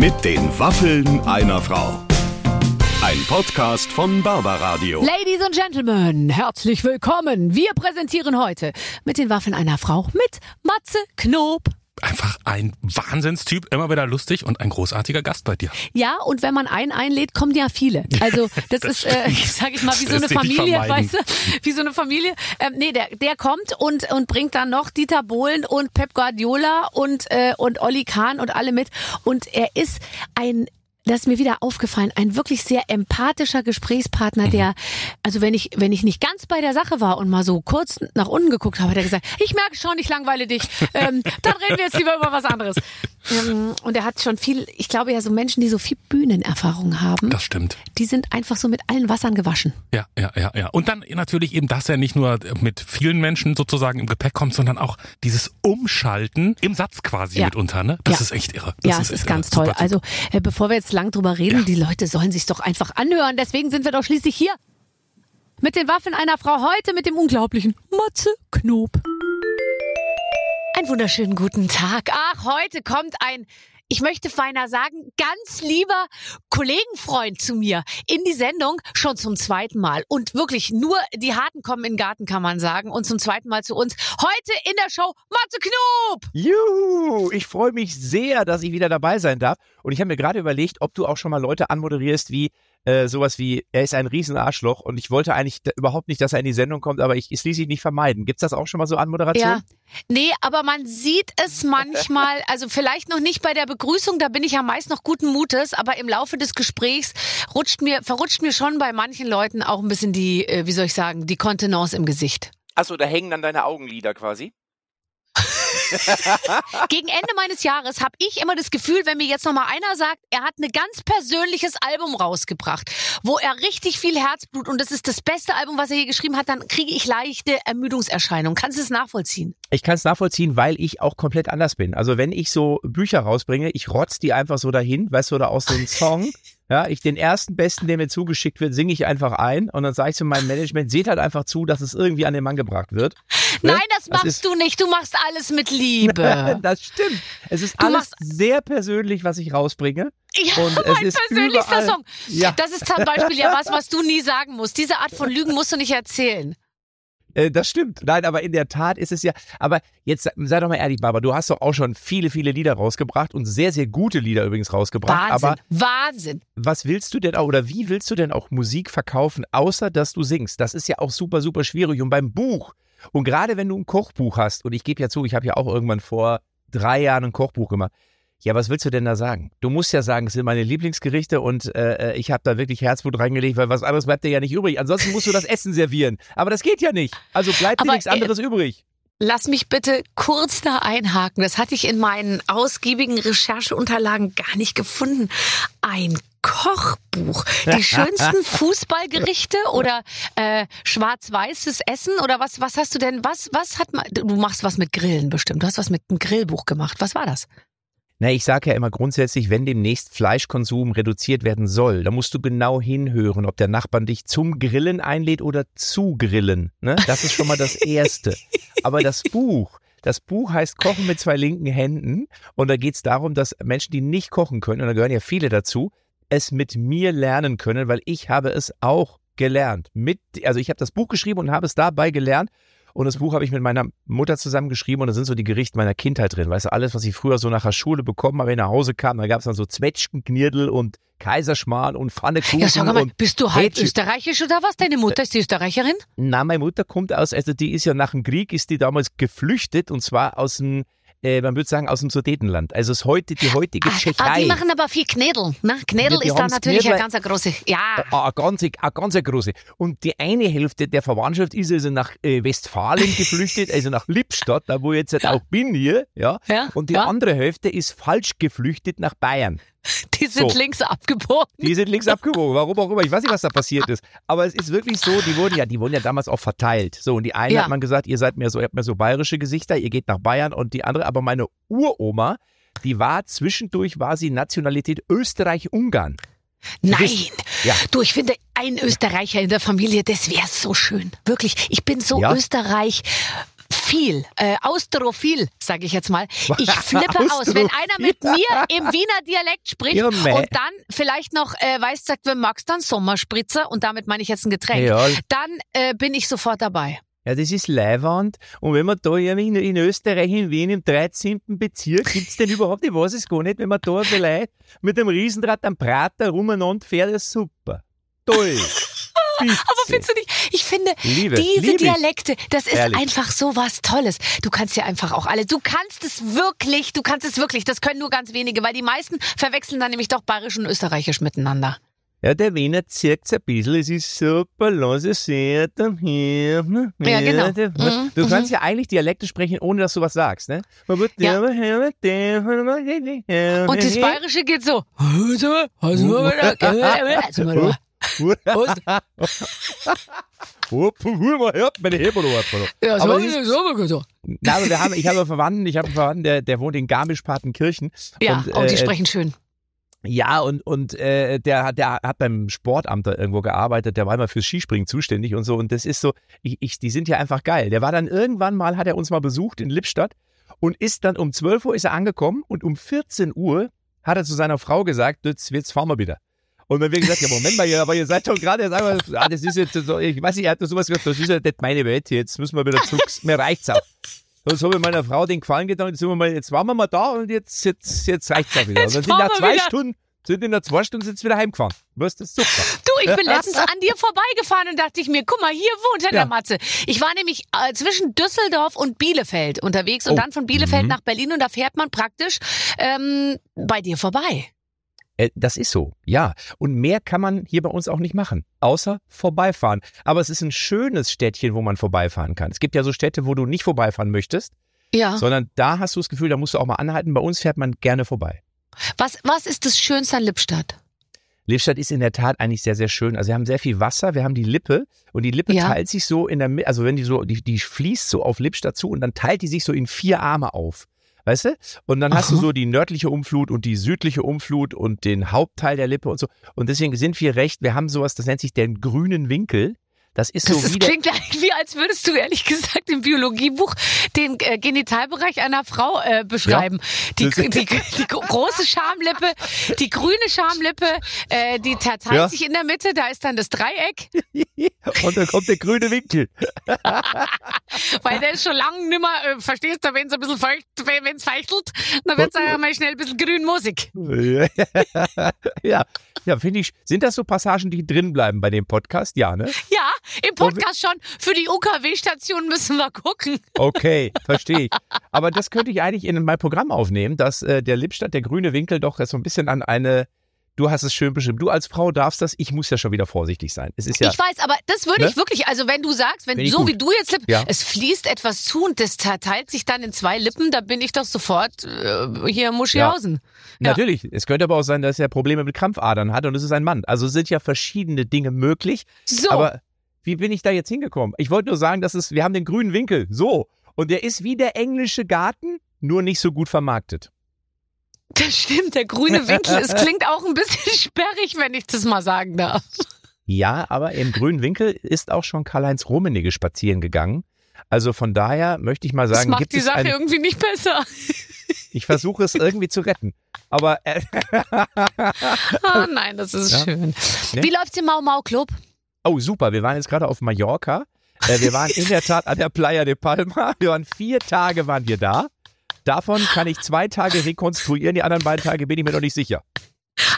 Mit den Waffeln einer Frau. Ein Podcast von Barbaradio. Ladies and Gentlemen, herzlich willkommen. Wir präsentieren heute mit den Waffeln einer Frau mit Matze Knob. Einfach ein Wahnsinnstyp, immer wieder lustig und ein großartiger Gast bei dir. Ja, und wenn man einen einlädt, kommen ja viele. Also das, Das ist, äh, sag ich mal, wie so eine Familie, weißt du? Wie so eine Familie. Ähm, nee, der, der kommt und, und bringt dann noch Dieter Bohlen und Pep Guardiola und, äh, und Olli Kahn und alle mit. Und er ist ein das ist mir wieder aufgefallen, ein wirklich sehr empathischer Gesprächspartner, Mhm. der, also wenn ich, wenn ich nicht ganz bei der Sache war und mal so kurz nach unten geguckt habe, hat er gesagt, ich merke schon, ich langweile dich, ähm, dann reden wir jetzt lieber über was anderes. Ähm, und er hat schon viel, ich glaube ja, so Menschen, die so viel Bühnenerfahrung haben, Das stimmt. die sind einfach so mit allen Wassern gewaschen. Ja, ja, ja, ja. Und dann natürlich eben, dass er nicht nur mit vielen Menschen sozusagen im Gepäck kommt, sondern auch dieses Umschalten im Satz quasi Ja. mitunter, ne? Das Ja. ist echt irre. Das ja, es echt ist irre. ganz Super, toll. super. Also, äh, bevor wir jetzt lang drüber reden, Ja. die Leute sollen sich doch einfach anhören. Deswegen sind wir doch schließlich hier. Mit den Waffen einer Frau heute mit dem unglaublichen Matze Knob. Einen wunderschönen guten Tag. Ach, heute kommt ein, ich möchte feiner sagen, ganz lieber Kollegenfreund zu mir in die Sendung schon zum zweiten Mal. Und wirklich nur die Harten kommen in den Garten, kann man sagen. Und zum zweiten Mal zu uns. Heute in der Show Matze Knob. Juhu! Ich freue mich sehr, dass ich wieder dabei sein darf. Und ich habe mir gerade überlegt, ob du auch schon mal Leute anmoderierst wie äh, sowas wie, er ist ein Riesenarschloch und ich wollte eigentlich da, überhaupt nicht, dass er in die Sendung kommt, aber ich, es ließ sich nicht vermeiden. Gibt's das auch schon mal so Anmoderation? Ja, nee, aber man sieht es manchmal, also vielleicht noch nicht bei der Begrüßung, da bin ich ja meist noch guten Mutes, aber im Laufe des Gesprächs rutscht mir, verrutscht mir schon bei manchen Leuten auch ein bisschen die, äh, wie soll ich sagen, die Kontenance im Gesicht. Achso, da hängen dann deine Augenlider quasi. Gegen Ende meines Jahres habe ich immer das Gefühl, wenn mir jetzt noch mal einer sagt, er hat ein ganz persönliches Album rausgebracht, wo er richtig viel Herzblut und das ist das beste Album, was er je geschrieben hat, dann kriege ich leichte Ermüdungserscheinungen. Kannst du es nachvollziehen? Ich kann es nachvollziehen, weil ich auch komplett anders bin. Also wenn ich so Bücher rausbringe, ich rotz die einfach so dahin, weißt du, oder aus so einem Song. Ja, ich den ersten besten, der mir zugeschickt wird, singe ich einfach ein und dann sage ich zu meinem Management, seht halt einfach zu, dass es irgendwie an den Mann gebracht wird. Ne? Nein, das Das machst du nicht. Du machst alles mit Liebe. Das stimmt. Es ist Du alles sehr persönlich, was ich rausbringe. Ja, Und mein persönlichster überall- Song. Ja. Das ist zum Beispiel ja was, was du nie sagen musst. Diese Art von Lügen musst du nicht erzählen. Äh, das stimmt. Nein, aber in der Tat ist es ja. Aber jetzt sei- sei doch mal ehrlich, Barbara, du hast doch auch schon viele, viele Lieder rausgebracht und sehr, sehr gute Lieder übrigens rausgebracht. Wahnsinn, Aber Wahnsinn. was willst du denn auch oder wie willst du denn auch Musik verkaufen, außer dass du singst? Das ist ja auch super, super schwierig. Und beim Buch, und gerade wenn du ein Kochbuch hast, und ich gebe ja zu, ich habe ja auch irgendwann vor drei Jahren ein Kochbuch gemacht. Ja, was willst du denn da sagen? Du musst ja sagen, es sind meine Lieblingsgerichte und äh, ich habe da wirklich Herzblut reingelegt, weil was anderes bleibt dir ja nicht übrig. Ansonsten musst du das Essen servieren. Aber das geht ja nicht. Also bleibt dir nichts äh, anderes übrig. Lass mich bitte kurz da einhaken. Das hatte ich in meinen ausgiebigen Rechercheunterlagen gar nicht gefunden. Ein Kochbuch. Die schönsten Fußballgerichte oder äh, schwarz-weißes Essen oder was? Was hast du denn? Was? Was hat man? Du machst was mit Grillen bestimmt. Du hast was mit einem Grillbuch gemacht. Was war das? Na, ich sage ja immer grundsätzlich, wenn demnächst Fleischkonsum reduziert werden soll, dann musst du genau hinhören, ob der Nachbarn dich zum Grillen einlädt oder zu Grillen. Ne? Das ist schon mal das Erste. Aber das Buch, das Buch heißt Kochen mit zwei linken Händen und da geht es darum, dass Menschen, die nicht kochen können, und da gehören ja viele dazu, es mit mir lernen können, weil ich habe es auch gelernt. Mit, also ich habe das Buch geschrieben und habe es dabei gelernt. Und das Buch habe ich mit meiner Mutter zusammen geschrieben und da sind so die Gerichte meiner Kindheit drin. Weißt du, alles, was ich früher so nach der Schule bekommen habe, wenn ich nach Hause kam, da gab es dann so Zwetschgen, Knirdel und Kaiserschmarrn und Pfannekuchen. Ja, sag mal, bist du halb österreichisch oder was? Deine Mutter ist die Österreicherin? Na, meine Mutter kommt aus, also die ist ja nach dem Krieg, ist die damals geflüchtet und zwar aus dem, äh, man würde sagen, aus dem Sudetenland. Also es heute die heutige Ah, Tschechei. die machen aber viel Knädel. Ne? Knädel Ja, ist da natürlich eine ganz große. Ja. Ah, Eine ganz, eine ganz große. Und die eine Hälfte der Verwandtschaft ist also nach äh, Westfalen geflüchtet, also nach Lippstadt, da wo ich jetzt halt auch bin hier, ja. Ja, Und die ja. andere Hälfte ist falsch geflüchtet nach Bayern. Die sind So. links abgebogen. Die sind links abgewogen, warum auch immer. Ich weiß nicht, was da passiert ist. Aber es ist wirklich so, die wurden ja, die wurden ja damals auch verteilt. So, und die eine Ja. hat man gesagt, ihr seid mehr so, ihr habt mehr so bayerische Gesichter, ihr geht nach Bayern und die andere, aber meine Uroma, die war zwischendurch, war sie Nationalität Österreich-Ungarn. Nein. Ja. Du, ich finde, ein Österreicher in der Familie, das wäre so schön. Wirklich. Ich bin so Ja. Österreich viel, äh, austrophil, sage ich jetzt mal. Ich flippe aus, wenn einer mit mir im Wiener Dialekt spricht Ja, und dann vielleicht noch äh, weiß, sagt, wenn magst dann Sommerspritzer und damit meine ich jetzt ein Getränk, Ja. dann äh, bin ich sofort dabei. Ja, das ist Leiwand. Und wenn man da in, in Österreich, in Wien, im 13. Bezirk, gibt's denn überhaupt, ich weiß es gar nicht, wenn man da vielleicht mit dem Riesenrad am Prater rumeinander fährt, ist super. Toll. Aber findest du nicht? Ich finde, Liebe, diese lieb. Dialekte, das ist Ehrlich. einfach so was Tolles. Du kannst ja einfach auch alle. Du kannst es wirklich, du kannst es wirklich. Das können nur ganz wenige, weil die meisten verwechseln dann nämlich doch bayerisch und österreichisch miteinander. Ja, der Wiener zirkt's ein bisschen. Es ist super, lass es sehen. hier. Ja, genau. Mhm, Du mhm. kannst ja eigentlich Dialekte sprechen, ohne dass du was sagst, ne? Ja. Und das Bayerische geht so. Meine Heber Ja, Aber so, das ist- so, so. Na, aber wir haben, ich habe einen Verwandten, ich habe einen Verwandten, der, der wohnt in Garmisch-Partenkirchen. Ja, Und, oh, die äh, sprechen schön. Ja, und, und äh, der, hat- der hat beim Sportamt da irgendwo gearbeitet, der war immer fürs Skispringen zuständig und so. Und das ist so, ich, ich, die sind ja einfach geil. Der war dann irgendwann mal, hat er uns mal besucht in Lippstadt und ist dann um 12 Uhr ist er angekommen und um 14 Uhr hat er zu seiner Frau gesagt, jetzt, jetzt fahren wir wieder. Und dann haben wir gesagt, ja, Moment mal, aber ihr seid doch gerade, jetzt einmal, ah, das ist jetzt so, ich weiß nicht, er hat sowas gesagt, das ist ja nicht meine Welt, jetzt müssen wir wieder zurück, mir reicht's auch. Sonst habe ich meiner Frau den Gefallen getan, jetzt, sind wir mal, jetzt waren wir mal da und jetzt, jetzt, jetzt reicht's auch wieder. Jetzt und dann sind nach zwei wieder. Stunden, sind in der zwei Stunden sind sie wieder heimgefahren. Was, das super. Du, ich bin letztens an dir vorbeigefahren und dachte ich mir, guck mal, hier wohnt er, Ja. der Matze. Ich war nämlich äh, zwischen Düsseldorf und Bielefeld unterwegs und Oh. dann von Bielefeld Mhm. nach Berlin und da fährt man praktisch ähm, bei dir vorbei. Äh, das ist so, ja. Und mehr kann man hier bei uns auch nicht machen, außer vorbeifahren. Aber es ist ein schönes Städtchen, wo man vorbeifahren kann. Es gibt ja so Städte, wo du nicht vorbeifahren möchtest, Ja. sondern da hast du das Gefühl, da musst du auch mal anhalten. Bei uns fährt man gerne vorbei. Was, was ist das Schönste an Lippstadt? Lippstadt ist in der Tat eigentlich sehr, sehr schön. Also wir haben sehr viel Wasser, wir haben die Lippe und die Lippe Ja. teilt sich so in der Mitte, also wenn die so, die, die fließt so auf Lippstadt zu und dann teilt die sich so in vier Arme auf. Weißt du? Und dann hast du Aha. so die nördliche Umflut und die südliche Umflut und den Hauptteil der Lippe und so. Und deswegen sind wir recht, wir haben sowas, das nennt sich den grünen Winkel. Das ist so Das ist, wie klingt wie, als würdest du ehrlich gesagt im Biologiebuch den äh, Genitalbereich einer Frau äh, beschreiben. Die, Das- die, die, gro- große Schamlippe, die grüne Schamlippe, äh, die teilt Ja. sich in der Mitte, da ist dann das Dreieck, und dann kommt der grüne Winkel. weil der ist schon lange nimmer, äh, verstehst du, wenn es ein bisschen feucht, wenn es feuchtelt, dann wird es ja mal schnell ein bisschen grün Musik. ja, ja finde ich. Sind das so Passagen, die drin bleiben bei dem Podcast? Ja, ne? Ja, im Podcast schon. Für die UKW-Station müssen wir gucken. Okay, verstehe ich. Aber das könnte ich eigentlich in mein Programm aufnehmen, dass äh, der Lippstadt, der grüne Winkel doch so ein bisschen an eine, du hast es schön bestimmt, du als Frau darfst das, ich muss ja schon wieder vorsichtig sein. Es ist ja, Ich weiß, aber das würde Ne? ich wirklich, also wenn du sagst, wenn so gut. wie du jetzt, Ja. es fließt etwas zu und das teilt sich dann in zwei Lippen, da bin ich doch sofort äh, hier Muschihausen. ja. natürlich. Es könnte aber auch sein, dass er Probleme mit Krampfadern hat und es ist ein Mann. Also es sind ja verschiedene Dinge möglich. So, Aber wie bin ich da jetzt hingekommen? Ich wollte nur sagen, dass es, wir haben den grünen Winkel, so. Und der ist wie der englische Garten, nur nicht so gut vermarktet. das stimmt, der grüne Winkel, es klingt auch ein bisschen sperrig, wenn ich das mal sagen darf. Ja, aber im grünen Winkel ist auch schon Karl-Heinz Rummenigge spazieren gegangen. Also von daher möchte ich mal Das sagen, macht gibt die es Sache irgendwie nicht besser. ich versuche es irgendwie zu retten. Aber äh, Ah, nein, das ist Ja. schön. Ne? Wie läuft's im Mau Mau Club? Oh super, wir waren jetzt gerade auf Mallorca. Äh, wir waren in der Tat an der Playa de Palma. Wir waren vier Tage waren wir da. Davon kann ich zwei Tage rekonstruieren, die anderen beiden Tage bin ich mir noch nicht sicher.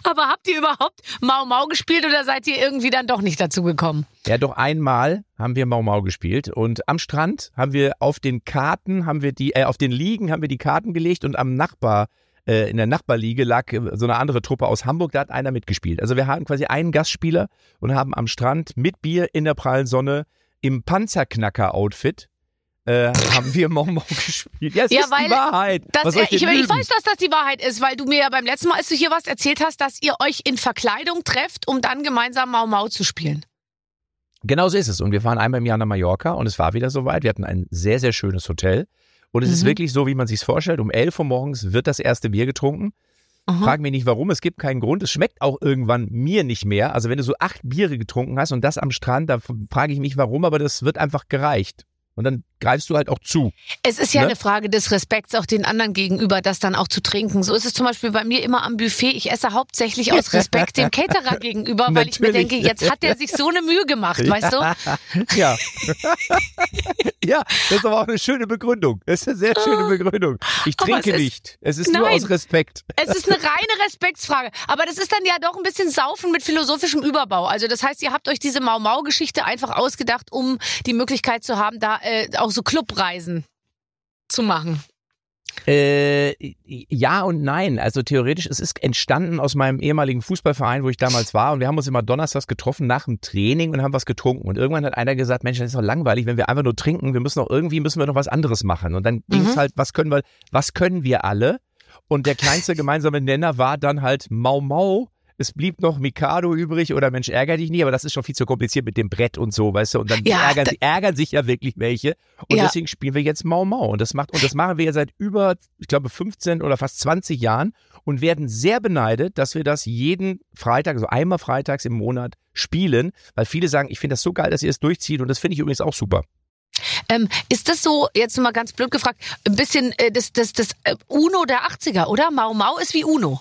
Aber habt ihr überhaupt Mau Mau gespielt oder seid ihr irgendwie dann doch nicht dazu gekommen? Ja, doch einmal haben wir Mau Mau gespielt und am Strand haben wir auf den Karten, haben wir die, äh, auf den Liegen haben wir die Karten gelegt und am Nachbar, äh, in der Nachbarliege lag äh, so eine andere Truppe aus Hamburg, da hat einer mitgespielt. Also wir haben quasi einen Gastspieler und haben am Strand mit Bier in der prallen Sonne im Panzerknacker-Outfit äh, haben wir Mau Mau gespielt. Ja, es Ja, ist weil die Wahrheit. Das, soll äh, ich, ich, ich weiß, dass das die Wahrheit ist, weil du mir ja beim letzten Mal, als du hier was erzählt hast, dass ihr euch in Verkleidung trefft, um dann gemeinsam Mau Mau zu spielen. Genau so ist es. Und wir fahren einmal im Jahr nach Mallorca und es war wieder soweit. Wir hatten ein sehr, sehr schönes Hotel. Und es ist Mhm. wirklich so, wie man sich vorstellt. Um 11 Uhr morgens wird das erste Bier getrunken. Aha. Frag mich nicht warum, es gibt keinen Grund. Es schmeckt auch irgendwann mir nicht mehr. Also wenn du so acht Biere getrunken hast und das am Strand, da frage ich mich warum, aber das wird einfach gereicht. Und dann greifst du halt auch zu. Es ist ja Ne? eine Frage des Respekts auch den anderen gegenüber, das dann auch zu trinken. So ist es zum Beispiel bei mir immer am Buffet. Ich esse hauptsächlich aus Respekt dem Caterer gegenüber, weil ich mir Natürlich. denke, jetzt hat er sich so eine Mühe gemacht, weißt du? Ja. ja, das ist aber auch eine schöne Begründung. Das ist eine sehr schöne Begründung. Ich Aber trinke es ist- nicht. Es ist nur Nein. aus Respekt. Es ist eine reine Respektsfrage. Aber das ist dann ja doch ein bisschen Saufen mit philosophischem Überbau. Also das heißt, ihr habt euch diese Mau-Mau-Geschichte einfach ausgedacht, um die Möglichkeit zu haben, da äh, auch so Clubreisen zu machen. Äh, ja und nein. Also theoretisch, es ist entstanden aus meinem ehemaligen Fußballverein, wo ich damals war. Und wir haben uns immer donnerstags getroffen nach dem Training und haben was getrunken. Und irgendwann hat einer gesagt, Mensch, das ist doch langweilig, wenn wir einfach nur trinken. Wir müssen doch irgendwie, müssen wir noch was anderes machen. Und dann ging es Mhm. halt, was können wir, was können wir alle? Und der kleinste gemeinsame Nenner war dann halt Mau Mau. Es blieb noch Mikado übrig oder Mensch, ärger dich nie, aber das ist schon viel zu kompliziert mit dem Brett und so, weißt du? Und dann Ja, ärgern, da- ärgern sich ja wirklich welche. Und Ja. deswegen spielen wir jetzt Mau Mau. Und das macht, und das machen wir ja seit über, ich glaube, 15 oder fast 20 Jahren und werden sehr beneidet, dass wir das jeden Freitag, also einmal freitags im Monat spielen, weil viele sagen, ich finde das so geil, dass ihr es durchzieht und das finde ich übrigens auch super. Ähm, ist das so, jetzt mal ganz blöd gefragt, ein bisschen äh, das, das, das äh, Uno der 80er, oder? Mau Mau ist wie Uno.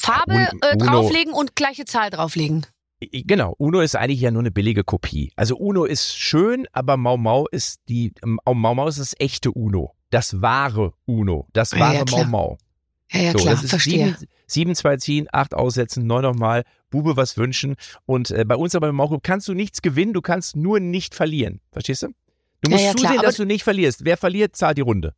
Farbe äh, drauflegen und gleiche Zahl drauflegen. Genau, Uno ist eigentlich ja nur eine billige Kopie. Also Uno ist schön, aber Mau Mau ist die, Mau Mau ist das echte Uno. Das wahre Uno. Das Ja, wahre ja, Mau klar. Mau. Ja, ja, So, klar, verstehe. sieben, sieben, zwei ziehen, acht aussetzen, neun nochmal, Bube was wünschen. Und äh, bei uns aber im Maugroup kannst du nichts gewinnen, du kannst nur nicht verlieren. Verstehst du? Du Ja, musst ja, klar, zusehen, aber- dass du nicht verlierst. Wer verliert, zahlt die Runde.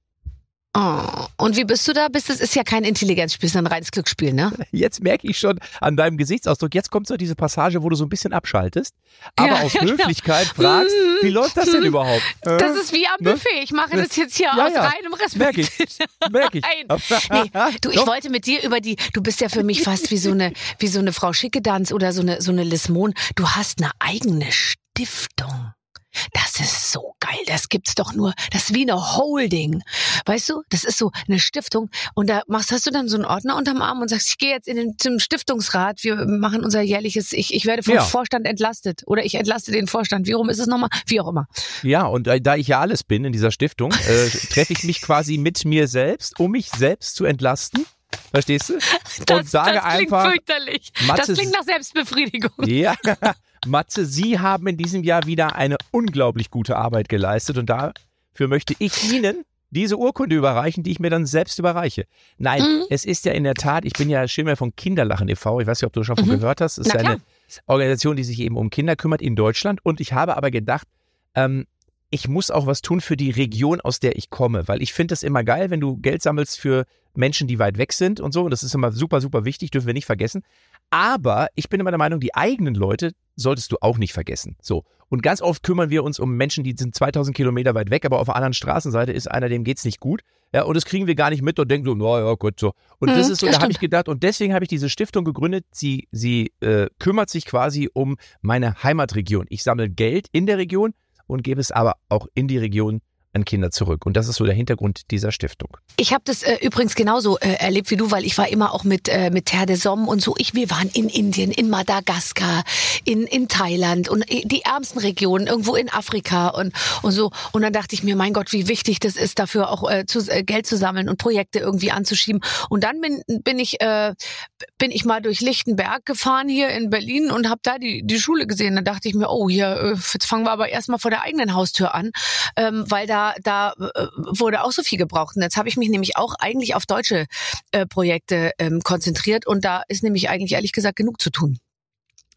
Oh. Und wie bist du da? Bist, das ist ja kein Intelligenzspiel, ist ein reines Glücksspiel, ne? Jetzt merke ich schon an deinem Gesichtsausdruck, jetzt kommt so diese Passage, wo du so ein bisschen schaltest, aber Ja, aus ja, genau. Höflichkeit fragst, Mhm. wie läuft das denn überhaupt? Äh? Das ist wie am ne? Buffet. Ich mache das jetzt hier Ja, aus reinem Respekt. Merke ich. Merke ich. Nein. Nee, du, ich Doch. wollte mit dir über die, du bist ja für mich fast wie so eine, wie so eine Frau Schickedanz oder so eine, so eine Lismon. Du hast eine eigene Stiftung. Das ist so geil. Das gibt's doch nur. Das ist wie eine Holding. Weißt du? Das ist so eine Stiftung. Und da machst, hast du dann so einen Ordner unterm Arm und sagst, ich gehe jetzt in den, zum Stiftungsrat. Wir machen unser jährliches, ich, ich werde vom Ja. Vorstand entlastet. Oder ich entlaste den Vorstand. Wie rum ist es nochmal? Wie auch immer. Ja, und äh, da ich ja alles bin in dieser Stiftung, äh, treffe ich mich quasi mit mir selbst, um mich selbst zu entlasten. Verstehst du? und sage das klingt einfach, fürchterlich. Matze- das klingt nach Selbstbefriedigung. ja, Matze, Sie haben in diesem Jahr wieder eine unglaublich gute Arbeit geleistet und dafür möchte ich Ihnen diese Urkunde überreichen, die ich mir dann selbst überreiche. Nein, Mhm. es ist ja in der Tat, ich bin ja Schirmer von Kinderlachen e.V., ich weiß nicht, ob du schon von Mhm. gehört hast, es ist Na klar. eine Organisation, die sich eben um Kinder kümmert in Deutschland und ich habe aber gedacht, ähm, ich muss auch was tun für die Region, aus der ich komme, weil ich finde das immer geil, wenn du Geld sammelst für Menschen, die weit weg sind und so. Und das ist immer super, super wichtig, dürfen wir nicht vergessen. Aber ich bin immer der Meinung, die eigenen Leute solltest du auch nicht vergessen. So. Und ganz oft kümmern wir uns um Menschen, die sind 2000 Kilometer weit weg, aber auf der anderen Straßenseite ist einer, dem geht's nicht gut. Ja, und das kriegen wir gar nicht mit und denken so, na ja, gut, so. Und das Mhm, ist so, ja, da habe ich gedacht, und deswegen habe ich diese Stiftung gegründet. Sie, sie äh, kümmert sich quasi um meine Heimatregion. Ich sammle Geld in der Region und gebe es aber auch in die Region an Kinder zurück. Und das ist so der Hintergrund dieser Stiftung. Ich habe das äh, übrigens genauso äh, erlebt wie du, weil ich war immer auch mit äh, mit Terre de Somme und so. Ich, wir waren in Indien, in Madagaskar, in in Thailand und äh, die ärmsten Regionen irgendwo in Afrika und und so. Und dann dachte ich mir, mein Gott, wie wichtig das ist, dafür auch äh, zu, äh, Geld zu sammeln und Projekte irgendwie anzuschieben. Und dann bin bin ich äh, bin ich mal durch Lichtenberg gefahren hier in Berlin und habe da die die Schule gesehen. Dann dachte ich mir, oh hier äh, jetzt fangen wir aber erstmal vor der eigenen Haustür an, ähm, weil da da äh, wurde auch so viel gebraucht. Und jetzt habe ich mich nämlich auch eigentlich auf deutsche äh, Projekte ähm, konzentriert und da ist nämlich eigentlich ehrlich gesagt genug zu tun.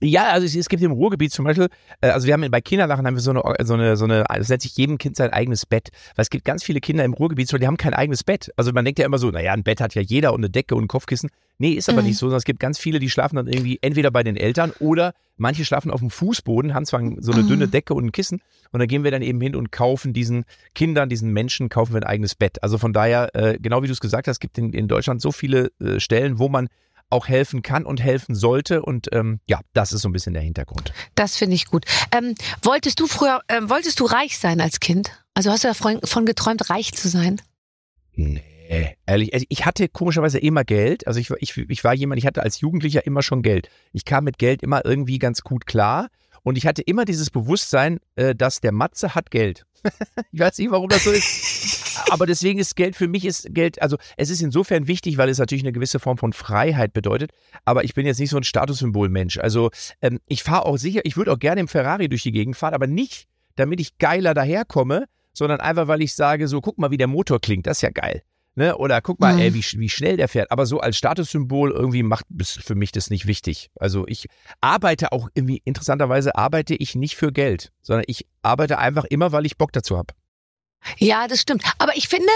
Ja, also es, es gibt im Ruhrgebiet zum Beispiel, äh, also wir haben bei Kinderlachen haben wir so eine, so eine, so eine, das nennt sich jedem Kind sein eigenes Bett. Weil es gibt ganz viele Kinder im Ruhrgebiet, die haben kein eigenes Bett. Also man denkt ja immer so, naja, ein Bett hat ja jeder und eine Decke und ein Kopfkissen. Nee, ist aber Mhm. nicht so, sondern es gibt ganz viele, die schlafen dann irgendwie entweder bei den Eltern oder manche schlafen auf dem Fußboden, haben zwar so eine Mhm. dünne Decke und ein Kissen und dann gehen wir dann eben hin und kaufen diesen Kindern, diesen Menschen, kaufen wir ein eigenes Bett. Also von daher, äh, genau wie du es gesagt hast, es gibt in, in Deutschland so viele äh, Stellen, wo man auch helfen kann und helfen sollte. Und ähm, ja, das ist so ein bisschen der Hintergrund. Das finde ich gut. Ähm, wolltest du früher, ähm, wolltest du reich sein als Kind? Also hast du davon geträumt, reich zu sein? Nee, ehrlich, also ich hatte komischerweise immer Geld. Also ich, war- ich, ich war jemand, ich hatte als Jugendlicher immer schon Geld. Ich kam mit Geld immer irgendwie ganz gut klar. Und ich hatte immer dieses Bewusstsein, äh, dass der Matze hat Geld. ich weiß nicht, warum das so ist. Aber deswegen ist Geld für mich ist Geld, also es ist insofern wichtig, weil es natürlich eine gewisse Form von Freiheit bedeutet. Aber ich bin jetzt nicht so ein Statussymbolmensch. Also ähm, ich fahre auch sicher, ich würde auch gerne im Ferrari durch die Gegend fahren, aber nicht, damit ich geiler daherkomme, sondern einfach, weil ich sage, so guck mal, wie der Motor klingt, das ist ja geil. Ne? Oder guck mal, Mhm. ey, wie, wie schnell der fährt. Aber so als Statussymbol irgendwie macht ist für mich das nicht wichtig. Also ich arbeite auch irgendwie, interessanterweise arbeite ich nicht für Geld, sondern ich arbeite einfach immer, weil ich Bock dazu habe. Ja, das stimmt. Aber ich finde,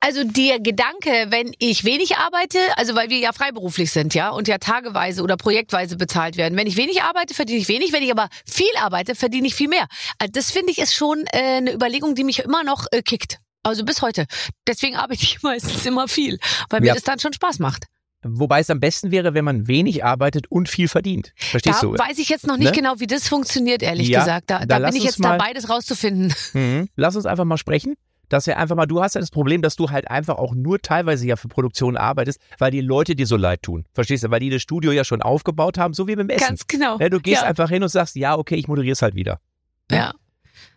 also der Gedanke, wenn ich wenig arbeite, also weil wir ja freiberuflich sind, ja, und ja tageweise oder projektweise bezahlt werden. Wenn ich wenig arbeite, verdiene ich wenig. Wenn ich aber viel arbeite, verdiene ich viel mehr. Also das finde ich ist schon äh, eine Überlegung, die mich immer noch äh, kickt. Also bis heute. Deswegen arbeite ich meistens immer viel, weil mir Ja. das dann schon Spaß macht. Wobei es am besten wäre, wenn man wenig arbeitet und viel verdient. Verstehst da du? weiß ich jetzt noch nicht Ne? genau, wie das funktioniert, ehrlich Ja, gesagt. Da, da da bin ich jetzt dabei, das rauszufinden. Mhm. Lass uns einfach mal sprechen. Dass wir einfach mal, du hast ja das Problem, dass du halt einfach auch nur teilweise ja für Produktion arbeitest, weil die Leute dir so leid tun. Verstehst du? Weil die das Studio ja schon aufgebaut haben, so wie beim Essen. Ganz genau. Ja, du gehst ja. einfach hin und sagst, ja, okay, ich moderiere es halt wieder. Ja.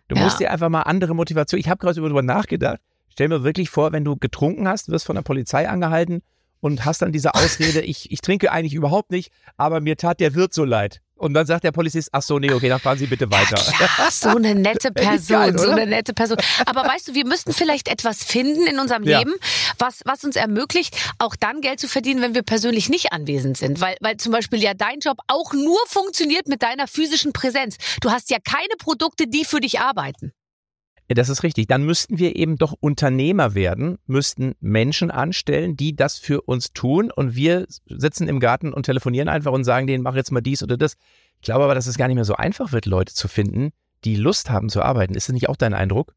Du Ja. musst dir einfach mal andere Motivation. Ich habe gerade darüber nachgedacht. Stell mir wirklich vor, wenn du getrunken hast, wirst von der Polizei angehalten und hast dann diese Ausrede, ich, ich trinke eigentlich überhaupt nicht, aber mir tat der Wirt so leid. Und dann sagt der Polizist, ach so, nee, okay, dann fahren Sie bitte weiter. Ja, so eine nette Person, geil, so eine nette Person. Aber weißt du, wir müssten vielleicht etwas finden in unserem Ja. Leben, was, was uns ermöglicht, auch dann Geld zu verdienen, wenn wir persönlich nicht anwesend sind. Weil, weil zum Beispiel ja dein Job auch nur funktioniert mit deiner physischen Präsenz. Du hast ja keine Produkte, die für dich arbeiten. Das ist richtig. Dann müssten wir eben doch Unternehmer werden, müssten Menschen anstellen, die das für uns tun und wir sitzen im Garten und telefonieren einfach und sagen denen, mach jetzt mal dies oder das. Ich glaube aber, dass es gar nicht mehr so einfach wird, Leute zu finden, die Lust haben zu arbeiten. Ist das nicht auch dein Eindruck?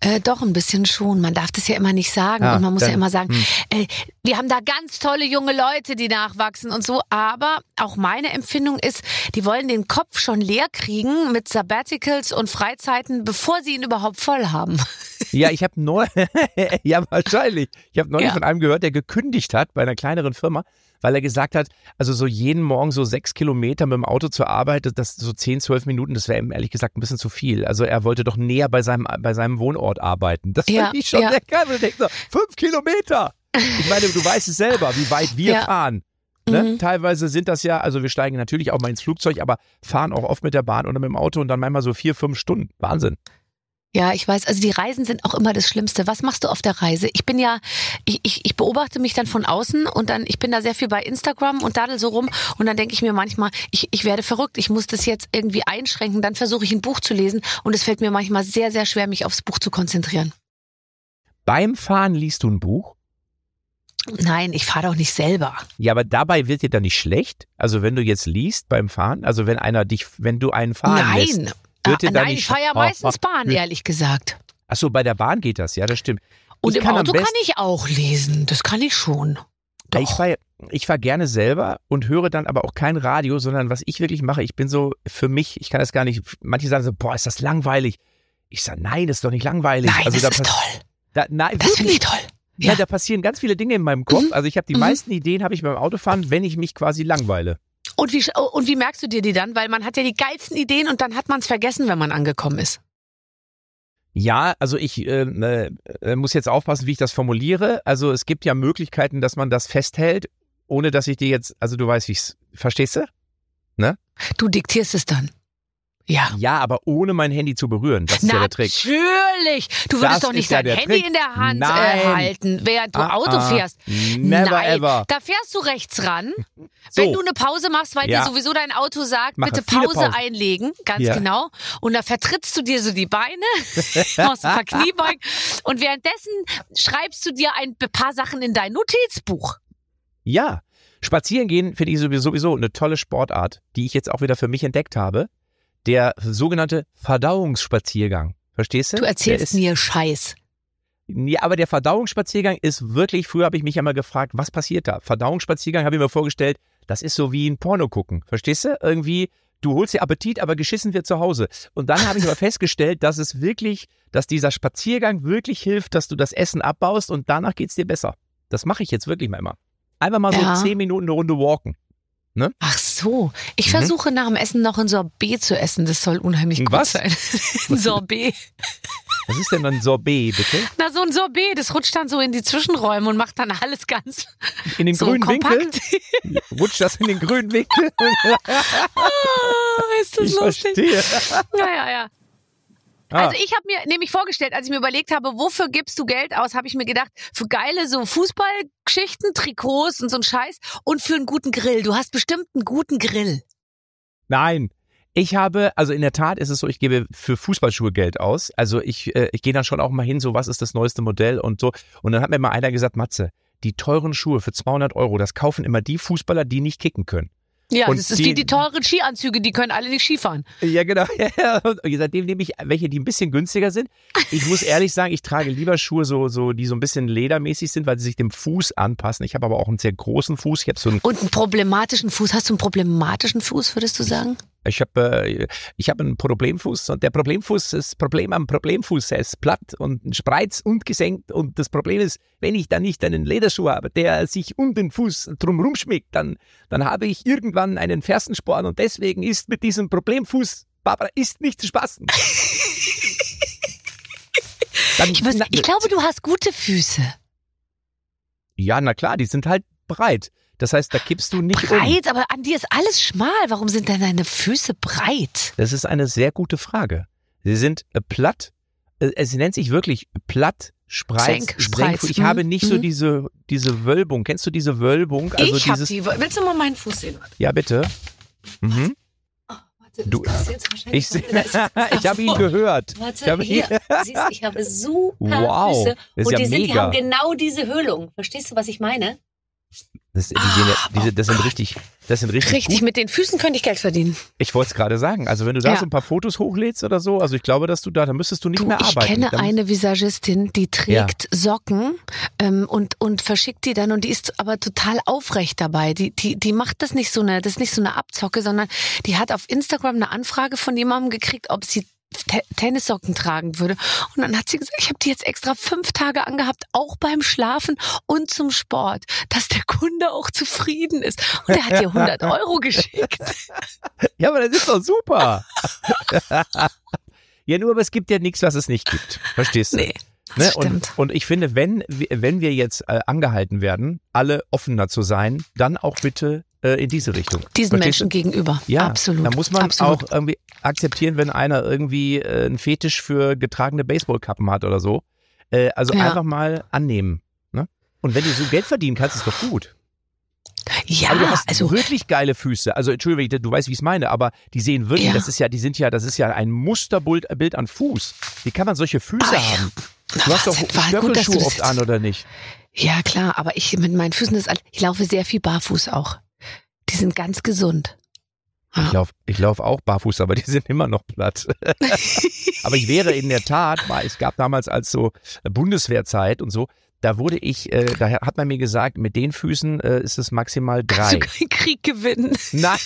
Äh, doch, ein bisschen schon. Man darf das ja immer nicht sagen. Ah, und man muss ja dann- immer sagen, hm. äh, wir haben da ganz tolle junge Leute, die nachwachsen und so. Aber auch meine Empfindung ist, die wollen den Kopf schon leer kriegen mit Sabbaticals und Freizeiten, bevor sie ihn überhaupt voll haben. Ja, ich habe neu, ja wahrscheinlich. Ich habe neulich Ja. von einem gehört, der gekündigt hat bei einer kleineren Firma, weil er gesagt hat, also so jeden Morgen so sechs Kilometer mit dem Auto zur Arbeit, das- das so zehn, zwölf Minuten, das wäre ihm ehrlich gesagt ein bisschen zu viel. Also er wollte doch näher bei seinem bei seinem Wohnort arbeiten. Das Ja, fand ich schon ja. sehr geil. Und ich so, fünf Kilometer. Ich meine, du weißt es selber, wie weit wir Ja. fahren. Ne? Mhm. Teilweise sind das ja, also wir steigen natürlich auch mal ins Flugzeug, aber fahren auch oft mit der Bahn oder mit dem Auto und dann manchmal so vier, fünf Stunden. Wahnsinn. Ja, ich weiß, also die Reisen sind auch immer das Schlimmste. Was machst du auf der Reise? Ich bin ja, ich, ich, ich beobachte mich dann von außen und dann, ich bin da sehr viel bei Instagram und dadel so rum und dann denke ich mir manchmal, ich, ich werde verrückt, ich muss das jetzt irgendwie einschränken, dann versuche ich ein Buch zu lesen und es fällt mir manchmal sehr, sehr schwer, mich aufs Buch zu konzentrieren. Beim Fahren liest du ein Buch? Nein, ich fahre doch nicht selber. Ja, aber dabei wird dir dann nicht schlecht? Also wenn du jetzt liest beim Fahren, also wenn einer dich, wenn du einen fahren lässt. Nein. Wird Ah, nein, ich fahre ja meistens Oh, Bahn, ehrlich gesagt. Ach so, bei der Bahn geht das, ja, das stimmt. Und Ich im kann Auto kann ich auch lesen. Das kann ich schon. Doch. Ich fahre ich fahr gerne selber und höre dann aber auch kein Radio, sondern was ich wirklich mache, ich bin so für mich, ich kann das gar nicht, manche sagen so, boah, ist das langweilig. Ich sage, nein, das ist doch nicht langweilig. Nein, also das da ist toll. Da, nein, Das finde ich toll. Ja. Ja. da passieren ganz viele Dinge in meinem Kopf. Mhm. Also ich habe die Mhm. meisten Ideen habe ich beim Autofahren, wenn ich mich quasi langweile. Und wie, und wie merkst du dir die dann? Weil man hat ja die geilsten Ideen und dann hat man es vergessen, wenn man angekommen ist. Ja, also ich äh, äh, muss jetzt aufpassen, wie ich das formuliere. Also es gibt ja Möglichkeiten, dass man das festhält, ohne dass ich dir jetzt, also du weißt, wie ich verstehst du? Du diktierst es dann. Ja. Ja, aber ohne mein Handy zu berühren. Das ist ja der Trick. Natürlich. Du würdest Das doch nicht ja dein der Handy Trick. in der Hand äh, halten, während du Ah, Auto ah. fährst. Never Nein, ever. da fährst du rechts ran. So. Wenn du eine Pause machst, weil Ja. dir sowieso dein Auto sagt, Mache bitte Pause einlegen, ganz Ja. genau. Und da vertrittst du dir so die Beine, machst ein paar Kniebeugen und währenddessen schreibst du dir ein paar Sachen in dein Notizbuch. Ja, spazieren gehen finde ich sowieso eine tolle Sportart, die ich jetzt auch wieder für mich entdeckt habe. Der sogenannte Verdauungsspaziergang. Verstehst du? Du erzählst ist, mir Scheiß. Ja, aber der Verdauungsspaziergang ist wirklich, früher habe ich mich einmal gefragt, was passiert da? Verdauungsspaziergang habe ich mir vorgestellt, das ist so wie ein Porno gucken. Verstehst du? Irgendwie, du holst dir Appetit, aber geschissen wird zu Hause. Und dann habe ich aber festgestellt, dass es wirklich, dass dieser Spaziergang wirklich hilft, dass du das Essen abbaust und danach geht's dir besser. Das mache ich jetzt wirklich mal immer. Einfach mal Ja. so zehn Minuten eine Runde walken. Ach so. Ich Mhm. versuche nach dem Essen noch ein Sorbet zu essen. Das soll unheimlich gut was? sein. ein Sorbet. Was ist denn ein Sorbet, bitte? Na, so ein Sorbet, das rutscht dann so in die Zwischenräume und macht dann alles ganz In den so grünen kompakt. Winkel? Rutscht das in den grünen Winkel? Ah, ist das Ich lustig. verstehe. Ja, ja, ja. Ah. Also ich habe mir nämlich vorgestellt, als ich mir überlegt habe, wofür gibst du Geld aus, habe ich mir gedacht, für geile so Fußballgeschichten, Trikots und so ein Scheiß und für einen guten Grill. Du hast bestimmt einen guten Grill. Nein. Ich habe, also in der Tat ist es so, ich gebe für Fußballschuhe Geld aus. Also ich, äh, ich gehe dann schon auch mal hin, so was ist das neueste Modell und so. Und dann hat mir mal einer gesagt, Matze, die teuren Schuhe für 200 Euro, das kaufen immer die Fußballer, die nicht kicken können. Ja, Und das ist die- wie die teuren Skianzüge, die können alle nicht Skifahren. Ja, genau. Und seitdem nehme ich welche, die ein bisschen günstiger sind. Ich muss ehrlich sagen, ich trage lieber Schuhe, so, so, die so ein bisschen ledermäßig sind, weil sie sich dem Fuß anpassen. Ich habe aber auch einen sehr großen Fuß. Ich habe so einen, Und einen problematischen Fuß. Hast du einen problematischen Fuß, würdest du sagen? Ich habe, äh, ich habe einen Problemfuß und der Problemfuß, das Problem am Problemfuß, ist platt und spreiz und gesenkt und das Problem ist, wenn ich dann nicht einen Lederschuh habe, der sich um den Fuß drumherum schmiegt, dann, dann habe ich irgendwann einen Fersensporn und deswegen ist mit diesem Problemfuß, Barbara, ist nicht zu spaßen. Dann, Ich, muss, ich glaube, du hast gute Füße. Ja, na klar, die sind halt breit. Das heißt, da kippst du nicht um. Breit, aber an dir ist alles schmal. Warum sind denn deine Füße breit? Das ist eine sehr gute Frage. Sie sind äh, platt, äh, es nennt sich wirklich platt, spreiz, Senk, spreiz, senk. Ich mhm, habe nicht so mhm. diese, diese Wölbung. Kennst du diese Wölbung? Also ich habe die. Willst du mal meinen Fuß sehen? Ja, bitte. Mhm. Warte, das Du- Ich, se- noch- das ist ich habe ihn gehört. Warte, Ich habe- hier, siehst, ich habe super Wow, Füße und ja die, sind, die haben genau diese Höhlung. Verstehst du, was ich meine? Das, die sehen ja, diese, das sind richtig, das sind richtig, Richtig, gut. mit den Füßen könnte ich Geld verdienen. Ich wollte es gerade sagen. Also wenn du da Ja. so ein paar Fotos hochlädst oder so, also ich glaube, dass du da, da müsstest du nicht Du, mehr ich arbeiten. kenne Da müsst- eine Visagistin, die trägt Socken ähm, und, und verschickt die dann und die ist aber total aufrecht dabei. Die, die, die macht das nicht so eine, das ist nicht so eine Abzocke, sondern die hat auf Instagram eine Anfrage von jemandem gekriegt, ob sie Te Tennissocken tragen würde. Und dann hat sie gesagt, ich habe die jetzt extra fünf Tage angehabt, auch beim Schlafen und zum Sport, dass der Kunde auch zufrieden ist. Und der hat ihr 100 Euro geschickt. Ja, aber das ist doch super. ja, nur aber es gibt ja nichts, was es nicht gibt. Verstehst du? Nee, Ne? Und, und ich finde, wenn, wir- wenn wir jetzt äh, angehalten werden, alle offener zu sein, dann auch bitte äh, in diese Richtung. Diesen Verstehst Menschen du? gegenüber. Ja, absolut. da muss man absolut. auch irgendwie akzeptieren, wenn einer irgendwie äh, einen Fetisch für getragene Baseballkappen hat oder so. Äh, also Ja. einfach mal annehmen. Ne? Und wenn du so Geld verdienen kannst, ist doch gut. Ja, aber du hast also wirklich geile Füße. Also Entschuldigung, du weißt, wie ich es meine, aber die sehen wirklich, Ja. das ist ja, die sind ja, das ist ja ein Musterbild Bild an Fuß. Wie kann man solche Füße Ah, ja. haben? Na, Du hast doch Stöckelschuhe oft an, oder nicht? Ja, klar, aber ich mit meinen Füßen ist alles, ich laufe sehr viel barfuß auch. Die sind ganz gesund. Ich Ja. laufe ich lauf auch barfuß, aber die sind immer noch platt. aber ich wäre in der Tat, weil es gab damals als so Bundeswehrzeit und so, da wurde ich, äh, da hat man mir gesagt, mit den Füßen äh, ist es maximal Kannst du drei. keinen Krieg gewinnen. Na,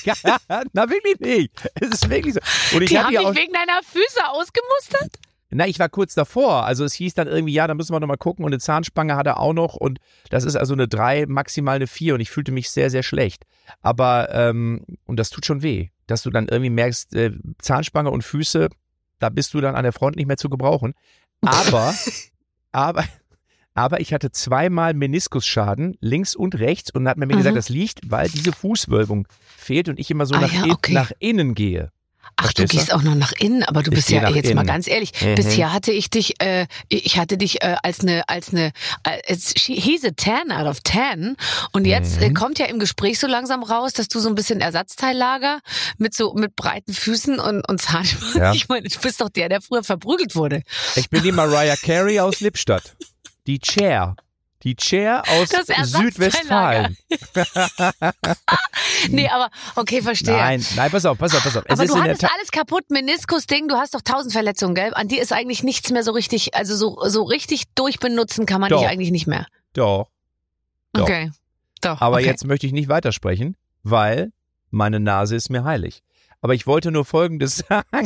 na wirklich nicht. Es ist wirklich so. Und ich Die habe haben ja dich auch, wegen deiner Füße ausgemustert? Na, ich war kurz davor. Also es hieß dann irgendwie, ja, da müssen wir nochmal gucken und eine Zahnspange hat er auch noch und das ist also eine drei, maximal eine vier und ich fühlte mich sehr, sehr schlecht. Aber, ähm, und das tut schon weh, dass du dann irgendwie merkst, äh, Zahnspange und Füße, da bist du dann an der Front nicht mehr zu gebrauchen. Aber, aber, aber ich hatte zweimal Meniskusschaden, links und rechts, und hat man mir Mhm. gesagt, das liegt, weil diese Fußwölbung fehlt und ich immer so Ah nach, ja, in, okay. nach innen gehe. Ach, du Verstehst du? gehst auch noch nach innen, aber du Ich bist ja jetzt mal innen. ganz ehrlich. Mhm. Bisher hatte ich dich, äh, ich hatte dich äh, als eine, als eine, als he's a 10 out of 10 und jetzt Mhm. äh, kommt ja im Gespräch so langsam raus, dass du so ein bisschen Ersatzteillager mit so mit breiten Füßen und und Zahnspangen. Ja. Ich meine, du bist doch der, der früher verprügelt wurde. Ich bin die Mariah Carey aus Lippstadt. Die Chair. Die Chair aus. Südwestfalen. Nee, aber okay, verstehe. Nein, nein, pass auf, pass auf, pass auf. Es Aber du hattest alles kaputt, Meniskus-Ding, du hast doch tausend Verletzungen, gell? An dir ist eigentlich nichts mehr so richtig, also so, so richtig durchbenutzen kann man Doch. dich eigentlich nicht mehr. Doch. Doch. Okay. Doch. Aber okay. jetzt möchte ich nicht weitersprechen, weil meine Nase ist mir heilig. Aber ich wollte nur Folgendes sagen.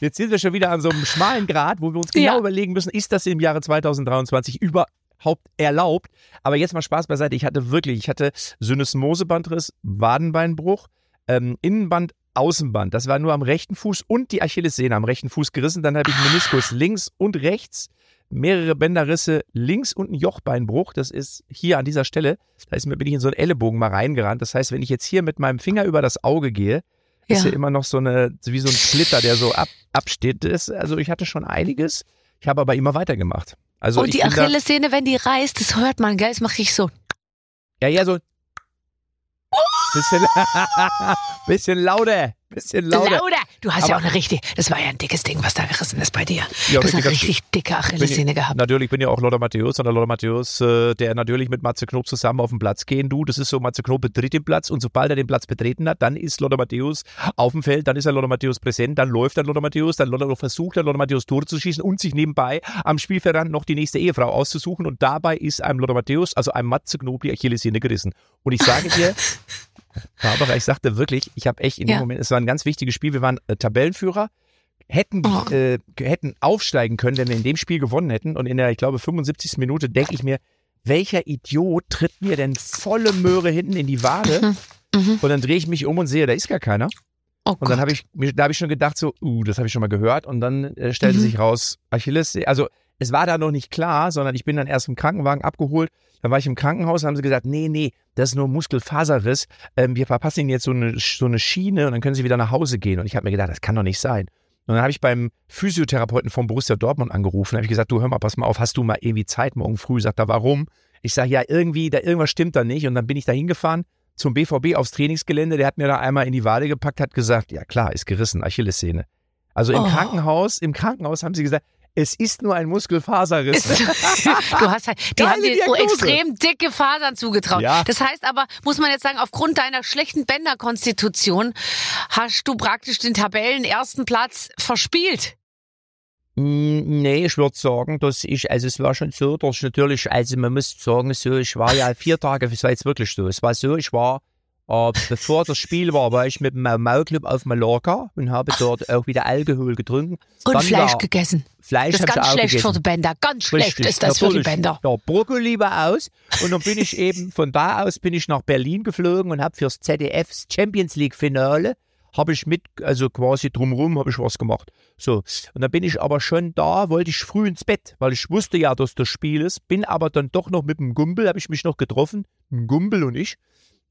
Jetzt sind wir schon wieder an so einem schmalen Grad, wo wir uns genau Ja. überlegen müssen, ist das im Jahre 2023 überhaupt erlaubt? Aber jetzt mal Spaß beiseite. Ich hatte wirklich, ich hatte Synesmosebandriss, Wadenbeinbruch, ähm, Innenband Außenband. Das war nur am rechten Fuß und die Achillessehne am rechten Fuß gerissen. Dann habe ich Meniskus links und rechts, mehrere Bänderrisse links und ein Jochbeinbruch. Das ist hier an dieser Stelle. Da ist mir, bin ich in so einen Ellenbogen mal reingerannt. Das heißt, wenn ich jetzt hier mit meinem Finger über das Auge gehe, ist Ja. ja immer noch so eine, wie so ein Splitter, der so ab, absteht. Das, also ich hatte schon einiges. Ich habe aber immer weitergemacht. Also Und die Achillessehne, wenn die reißt, das hört man, gell? Das mache ich so. Ja, ja, so. Bisschen, bisschen lauter. Bisschen lauter. Lauter! Du hast ja auch Aber- eine richtig, das war ja ein dickes Ding, was da gerissen ist bei dir. Ja, du hast eine richtig, dicke Achillessehne gehabt. Natürlich bin ja auch Lothar Matthäus und der Lothar Matthäus, äh, der natürlich mit Matze Knob zusammen auf den Platz gehen. Du, das ist so, Matze Knob betritt den Platz und sobald er den Platz betreten hat, dann ist Lothar Matthäus auf dem Feld, dann ist er Lothar Matthäus präsent, dann läuft dann Lothar Matthäus, dann Lothar versucht dann Lothar Matthäus Tore zu schießen und sich nebenbei am Spielfeldrand noch die nächste Ehefrau auszusuchen und dabei ist einem Lothar Matthäus, also einem Matze Knob, die Achillessehne gerissen. Und ich sage dir, Barbara, ich sagte wirklich, ich habe echt in dem Ja. Moment, es war ein ganz wichtiges Spiel, wir waren äh, Tabellenführer, hätten, Oh. äh, hätten aufsteigen können, wenn wir in dem Spiel gewonnen hätten. Und in der, ich glaube, 75. Minute denke ich mir, welcher Idiot tritt mir denn volle Möhre hinten in die Wade? Mhm. Und dann drehe ich mich um und sehe, da ist gar keiner. Oh Und dann habe ich, mir- da habe ich schon gedacht, so, uh, das habe ich schon mal gehört. Und dann äh, stellte Mhm. sich raus, Achilles, also es war da noch nicht klar, sondern ich bin dann erst im Krankenwagen abgeholt. Dann war ich im Krankenhaus, haben sie gesagt, nee, nee, das ist nur Muskelfaserriss. Ähm, wir verpassen Ihnen jetzt so eine, so eine Schiene und dann können Sie wieder nach Hause gehen. Und ich habe mir gedacht, das kann doch nicht sein. Und dann habe ich beim Physiotherapeuten vom Borussia Dortmund angerufen. habe ich gesagt, du hör mal, pass mal auf, hast du mal irgendwie Zeit morgen früh? Sagt er, warum? Ich sage, ja, irgendwie, da irgendwas stimmt da nicht. Und dann bin ich da hingefahren zum BVB aufs Trainingsgelände. Der hat mir da einmal in die Wade gepackt, hat gesagt, ja klar, ist gerissen, Achillessehne. Also im Oh. Krankenhaus, im Krankenhaus haben sie gesagt, es ist nur ein Muskelfaserriss. Du hast halt, die Geile haben dir so extrem dicke Fasern zugetraut. Ja. Das heißt aber, muss man jetzt sagen, aufgrund deiner schlechten Bänderkonstitution hast du praktisch den Tabellen ersten Platz verspielt. Mm, Nee, ich würde sagen, dass ich, also es war schon so, dass ich natürlich, also man muss sagen, so, ich war ja vier Tage, es war jetzt wirklich so, es war so, ich war, äh, bevor das Spiel war, war ich mit dem Mau Club auf Mallorca und habe dort auch wieder Alkohol getrunken. Und Dann Fleisch gegessen. Fleisch Das ist ganz schlecht gegessen. für die Bänder. Ganz schlecht Richtig, ist das für die natürlich. Bänder. Ja, Brokkoli war aus. Und dann bin ich eben, von da aus bin ich nach Berlin geflogen und habe fürs ZDFs Champions League Finale, habe ich mit, also quasi drumrum, habe ich was gemacht. So, und dann bin ich aber schon da, wollte ich früh ins Bett, weil ich wusste ja, dass das Spiel ist, bin aber dann doch noch mit dem Gumbel, habe ich mich noch getroffen, ein Gumbel und ich.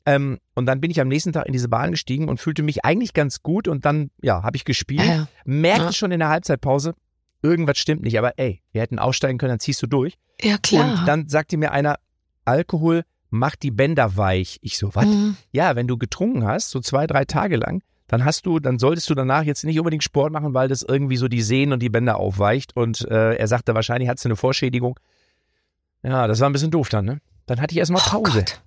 Ähm, und dann bin ich am nächsten Tag in diese Bahn gestiegen und fühlte mich eigentlich ganz gut und dann, ja, habe ich gespielt Ja, ja. merkte Ja. schon in der Halbzeitpause, irgendwas stimmt nicht, aber ey, wir hätten aussteigen können, dann ziehst du durch. ja, klar. Und dann sagte mir einer, Alkohol macht die Bänder weich. Ich so, was? Mhm. Ja, wenn du getrunken hast, so zwei, drei Tage lang, dann hast du, dann solltest du danach jetzt nicht unbedingt Sport machen, weil das irgendwie so die Sehnen und die Bänder aufweicht. Und äh, er sagte, wahrscheinlich hat du eine Vorschädigung. Ja, das war ein bisschen doof dann, ne? Dann hatte ich erstmal Oh Pause. Gott.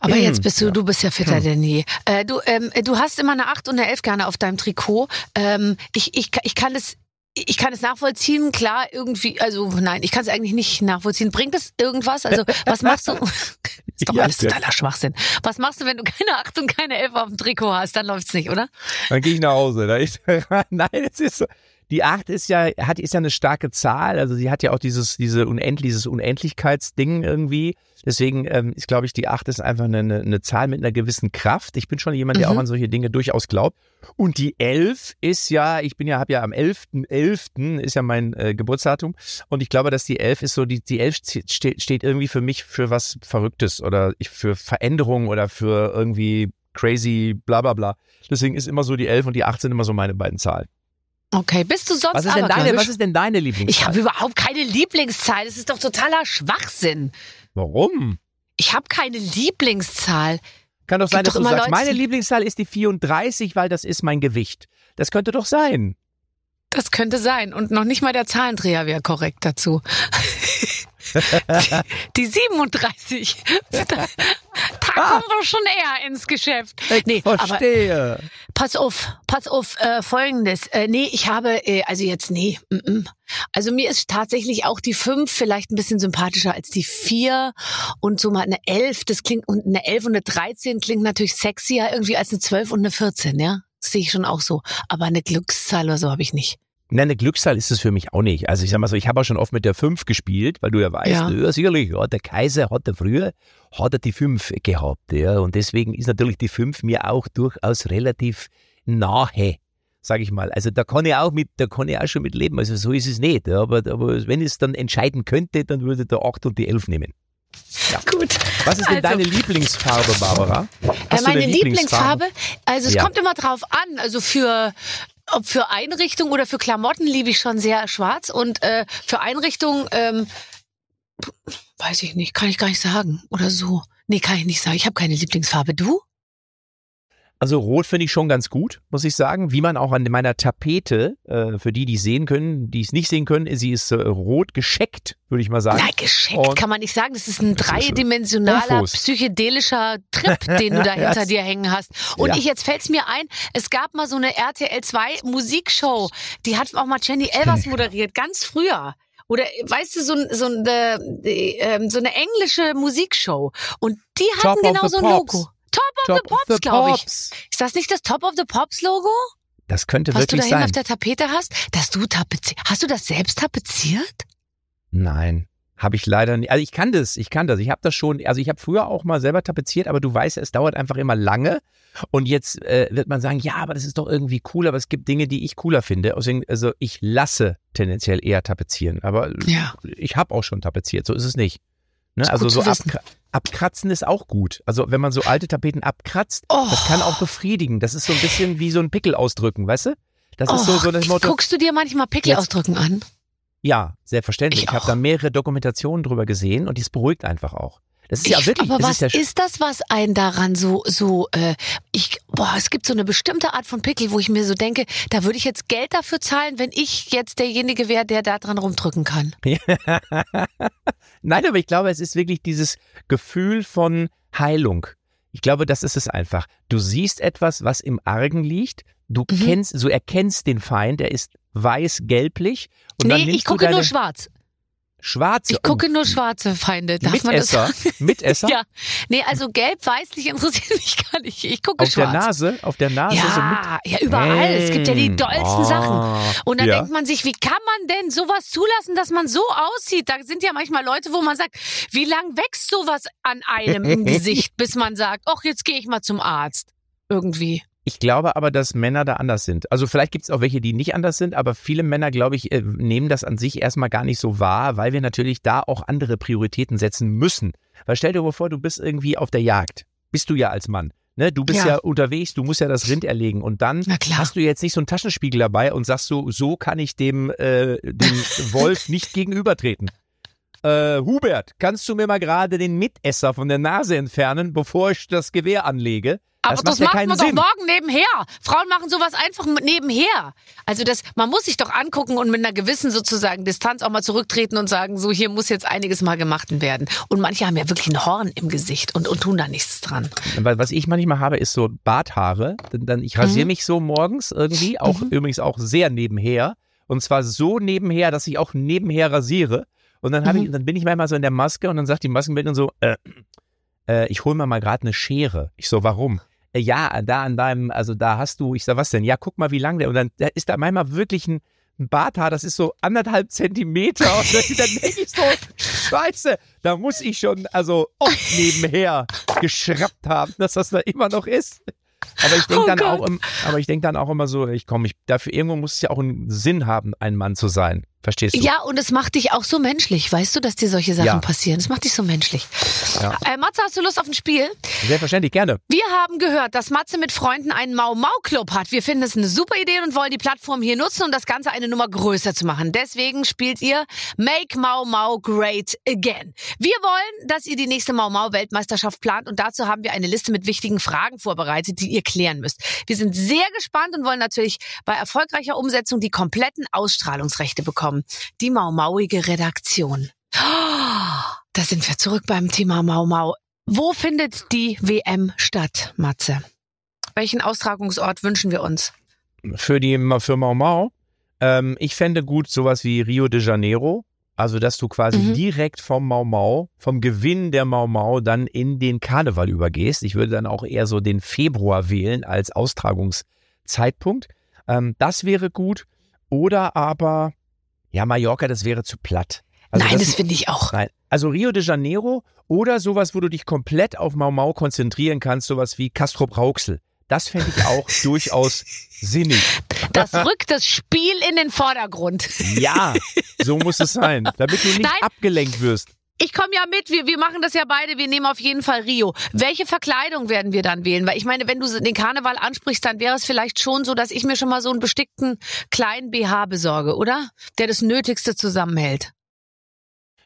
Aber jetzt bist du, Ja. du bist ja fitter denn je. Äh, du, ähm, du hast immer eine 8 und eine 11 gerne auf deinem Trikot. Ähm, ich, ich, ich kann es. Ich kann es nachvollziehen, klar, irgendwie, also nein, ich kann es eigentlich nicht nachvollziehen. Bringt es irgendwas? Also, was machst du? ist doch Ja, alles totaler Schwachsinn. Was machst du, wenn du keine 8 und keine 11 auf dem Trikot hast? Dann läuft's nicht, oder? Dann gehe ich nach Hause. Da ist, nein, es ist so. Die 8 ist ja, hat, ist ja eine starke Zahl. Also sie hat ja auch dieses, diese Unendlich, dieses Unendlichkeitsding irgendwie. Deswegen ähm, ist, glaube ich, die 8 ist einfach eine, eine, Zahl mit einer gewissen Kraft. Ich bin schon jemand, der Mhm. auch an solche Dinge durchaus glaubt. Und die 11 ist ja, ich bin ja, habe ja am 11.11. ist ja mein äh, Geburtsdatum. Und ich glaube, dass die 11 ist so, die, die 11 steht, steht irgendwie für mich für was Verrücktes oder ich, für Veränderung oder für irgendwie crazy bla bla bla. Deswegen ist immer so die 11 und die 8 sind immer so meine beiden Zahlen. Okay, bist du sonst Was ist denn deine, was ist denn deine Lieblingszahl? Ich habe überhaupt keine Lieblingszahl. Das ist doch totaler Schwachsinn. Warum? Ich habe keine Lieblingszahl. Kann doch sein, Gibt dass doch du sagst, Leute, meine Lieblingszahl ist die 34, weil das ist mein Gewicht. Das könnte doch sein. Das könnte sein. Und noch nicht mal der Zahlendreher wäre korrekt dazu. Die 37. Da, da kommen wir schon eher ins Geschäft. Nee, aber Verstehe. pass auf, pass auf, äh, folgendes. Äh, nee, ich habe, äh, also jetzt, nee. Mm -mm. Also mir ist tatsächlich auch die 5 vielleicht ein bisschen sympathischer als die 4 und so mal eine 11, das klingt, und eine 11 und eine 13 klingt natürlich sexier irgendwie als eine 12 und eine 14, ja? Das sehe ich schon auch so. Aber eine Glückszahl oder so habe ich nicht. Nein, eine Glückszahl ist es für mich auch nicht. Also ich sag mal so, ich habe auch schon oft mit der 5 gespielt, weil du ja weißt, Ja. ja, sicherlich, ja, der Kaiser hat er früher, hat er die 5 gehabt, ja. Und deswegen ist natürlich die 5 mir auch durchaus relativ nahe, sage ich mal. Also da kann ich auch mit, da kann ich auch schon mit leben. Also so ist es nicht. ja. Aber, aber wenn ich es dann entscheiden könnte, dann würde der 8 und die 11 nehmen. Gut. Was ist denn Also- deine Lieblingsfarbe, Barbara? Hast meine Lieblingsfarbe, also es Ja. kommt immer drauf an. Also für ob für Einrichtung oder für Klamotten liebe ich schon sehr schwarz und äh, für Einrichtung ähm, weiß ich nicht, kann ich gar nicht sagen oder so. Nee, kann ich nicht sagen. Ich habe keine Lieblingsfarbe. Du? Also rot finde ich schon ganz gut, muss ich sagen. Wie man auch an meiner Tapete, äh, für die, die es sehen können, die es nicht sehen können, sie ist äh, rot gescheckt, würde ich mal sagen. Nein, gescheckt Und- kann man nicht sagen. Das ist ein Das ist dreidimensionaler Ufos. psychedelischer Trip, den du da hinter dir hängen hast. Und Ja. ich jetzt fällt's mir ein, es gab mal so eine RTL 2 Musikshow, die hat auch mal Jenny Elvers moderiert, ganz früher. Oder weißt du, so, so, eine, ähm, so eine englische Musikshow. Und die hatten Top genau so ein Pops. Logo. Top of the Pops, glaube ich. Ist das nicht das Top of the Pops Logo, Das könnte was du da wirklich hinten sein. auf der Tapete hast? Dass du tapeziert. Hast du das selbst tapeziert? Nein, habe ich leider nicht. Also ich kann das, ich kann das. Ich habe das schon, also ich habe früher auch mal selber tapeziert, aber du weißt, es dauert einfach immer lange. Und jetzt äh, wird man sagen, ja, aber das ist doch irgendwie cool, aber es gibt Dinge, die ich cooler finde. Deswegen, also ich lasse tendenziell eher tapezieren, aber Ja. ich habe auch schon tapeziert, so ist es nicht. Ne? Also so abkra abkratzen ist auch gut. Also wenn man so alte Tapeten abkratzt, Oh. das kann auch befriedigen. Das ist so ein bisschen wie so ein Pickel ausdrücken, weißt du? Das ist so, so das Oh, Motto. Guckst du dir manchmal Pickel Jetzt- ausdrücken an? Ja, selbstverständlich. Ich Ich, habe da mehrere Dokumentationen drüber gesehen und dies beruhigt einfach auch. Das ist ja Ich- wirklich, aber was ist ja ist, das, was einen daran so, so, äh, ich, boah, es gibt so eine bestimmte Art von Pickel, wo ich mir so denke, da würde ich jetzt Geld dafür zahlen, wenn ich jetzt derjenige wäre, der da dran rumdrücken kann. Nein, aber ich glaube, es ist wirklich dieses Gefühl von Heilung. Ich glaube, das ist es einfach. Du siehst etwas, was im Argen liegt. Du Mhm. kennst, du erkennst den Feind, der ist weiß-gelblich. Nee, ich gucke nur schwarz. Schwarze. Ich gucke oh, nur schwarze Feinde. Darf man das Mitesser. sagen? Mitesser. Ja. Nee, also gelb-weißlich interessiert mich gar nicht. Ich gucke Auf schwarz. der Nase, auf der Nase so mit. ja, ja, überall. Es gibt ja die dollsten Sachen. ah, Und dann ja. denkt man sich, wie kann man denn sowas zulassen, dass man so aussieht? Da sind ja manchmal Leute, wo man sagt, wie lang wächst sowas an einem im Gesicht, bis man sagt, ach, jetzt gehe ich mal zum Arzt. Irgendwie. Ich glaube aber, dass Männer da anders sind. Also vielleicht gibt es auch welche, die nicht anders sind, aber viele Männer, glaube ich, äh, nehmen das an sich erstmal gar nicht so wahr, weil wir natürlich da auch andere Prioritäten setzen müssen. Weil stell dir mal vor, du bist irgendwie auf der Jagd. Bist du ja als Mann. Ne, du bist Ja. ja. unterwegs, du musst ja das Rind erlegen und dann hast du jetzt nicht so einen Taschenspiegel dabei und sagst so, so kann ich dem, äh, dem Wolf nicht gegenübertreten. Äh, Hubert, kannst du mir mal gerade den Mitesser von der Nase entfernen, bevor ich das Gewehr anlege? Aber das macht ja macht man Sinn. doch morgen nebenher. Frauen machen sowas einfach nebenher. Also das, man muss sich doch angucken und mit einer gewissen sozusagen Distanz auch mal zurücktreten und sagen, so hier muss jetzt einiges mal gemacht werden. Und manche haben ja wirklich ein Horn im Gesicht und, und tun da nichts dran. Weil Was ich manchmal habe, ist so Barthaare. Dann, dann ich rasiere Mhm. mich so morgens irgendwie, auch übrigens auch sehr nebenher. Und zwar so nebenher, dass ich auch nebenher rasiere. Und dann, habe Mhm. ich, dann bin ich manchmal so in der Maske und dann sagt die Maskenbildnerin so, äh, äh, ich hole mir mal gerade eine Schere. Ich so, warum? Äh, ja, da an deinem, also da hast du, ich sag, was denn? Ja, guck mal, wie lang der. Und dann da ist da manchmal wirklich ein, ein Barthaar, das ist so anderthalb Zentimeter. Und dann, dann denke ich so, scheiße, da muss ich schon, also oft nebenher geschraubt haben, dass das da immer noch ist. Aber ich denke Oh dann Gott. auch, im, aber ich denke dann auch immer so, ich komme, ich, dafür irgendwo muss es ja auch einen Sinn haben, ein Mann zu sein. Verstehst du? Ja, und es macht dich auch so menschlich, weißt du, dass dir solche Sachen Ja. passieren. Es macht dich so menschlich. Ja. Äh, Matze, hast du Lust auf ein Spiel? Selbstverständlich, gerne. Wir haben gehört, dass Matze mit Freunden einen Mau-Mau-Club hat. Wir finden es eine super Idee und wollen die Plattform hier nutzen, um das Ganze eine Nummer größer zu machen. Deswegen spielt ihr Make Mau Mau Great Again. Wir wollen, dass ihr die nächste Mau Mau Weltmeisterschaft plant und dazu haben wir eine Liste mit wichtigen Fragen vorbereitet, die ihr klären müsst. Wir sind sehr gespannt und wollen natürlich bei erfolgreicher Umsetzung die kompletten Ausstrahlungsrechte bekommen. Die Mau Mauige Redaktion. Da sind wir zurück beim Thema Mau Mau. Wo findet die WM statt, Matze? Welchen Austragungsort wünschen wir uns? Für die für Mau Mau, ähm, ich fände gut sowas wie Rio de Janeiro. Also, dass du quasi Mhm. direkt vom Mau Mau, vom Gewinn der Mau Mau dann in den Karneval übergehst. Ich würde dann auch eher so den Februar wählen als Austragungszeitpunkt. Ähm, das wäre gut. Oder aber, ja, Mallorca, das wäre zu platt. Also Nein, das, finde ich auch. Nein. Also Rio de Janeiro oder sowas, wo du dich komplett auf Mau Mau konzentrieren kannst, sowas wie Castro Brauxel. Das fände ich auch durchaus sinnig. Das rückt das Spiel in den Vordergrund. Ja, so muss es sein, damit du nicht Nein. abgelenkt wirst. Ich komme ja mit, wir, wir machen das ja beide, wir nehmen auf jeden Fall Rio. Welche Verkleidung werden wir dann wählen? Weil ich meine, wenn du den Karneval ansprichst, dann wäre es vielleicht schon so, dass ich mir schon mal so einen bestickten kleinen BH besorge, oder? Der das Nötigste zusammenhält.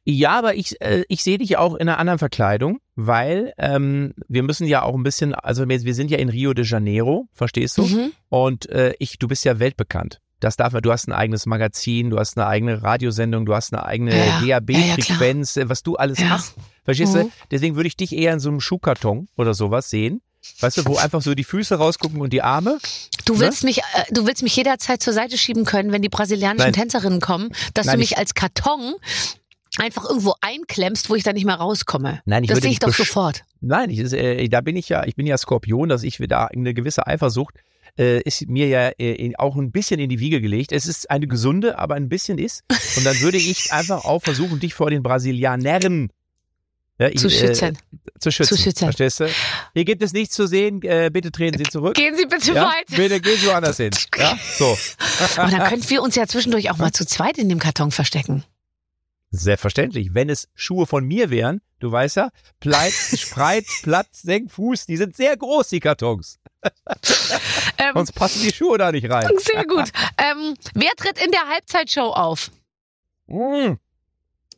Ja, aber ich, äh, ich sehe dich auch in einer anderen Verkleidung, weil ähm, wir müssen ja auch ein bisschen, also wir, wir sind ja in Rio de Janeiro, verstehst du? Mhm. Und äh, ich, du bist ja weltbekannt. Das darf man, du hast ein eigenes Magazin, du hast eine eigene Radiosendung, du hast eine eigene Ja, ja. DAB-Frequenz, äh, was du alles Ja. hast. Verstehst Mhm. du? Deswegen würde ich dich eher in so einem Schuhkarton oder sowas sehen. Weißt du, wo einfach so die Füße rausgucken und die Arme. Du Ne? willst mich, äh, du willst mich jederzeit zur Seite schieben können, wenn die brasilianischen Nein. Tänzerinnen kommen, dass Nein, du mich ich- als Karton einfach irgendwo einklemmst, wo ich dann nicht mehr rauskomme. Nein, ich das sehe ich doch sofort. Nein, ich, äh, da bin ich ja, ich bin ja Skorpion, dass ich da eine gewisse Eifersucht äh, ist mir ja äh, auch ein bisschen in die Wiege gelegt. Es ist eine gesunde, aber ein bisschen ist. Und dann würde ich einfach auch versuchen, dich vor den Brasilianern ja, ich, Zu schützen. Äh, zu schützen. Zu schützen. Verstehst du? Hier gibt es nichts zu sehen. Äh, bitte treten Sie zurück. Gehen Sie bitte ja? weiter. Bitte gehen Sie woanders hin. Ja, so. Und dann könnten wir uns ja zwischendurch auch mal zu zweit in dem Karton verstecken. Selbstverständlich. Wenn es Schuhe von mir wären, du weißt ja, Pleit, Spreit, Platt, Senk, Fuß, die sind sehr groß, die Kartons. Ähm, Sonst passen die Schuhe da nicht rein. sehr gut. Ähm, wer tritt in der Halbzeitshow auf? Mm.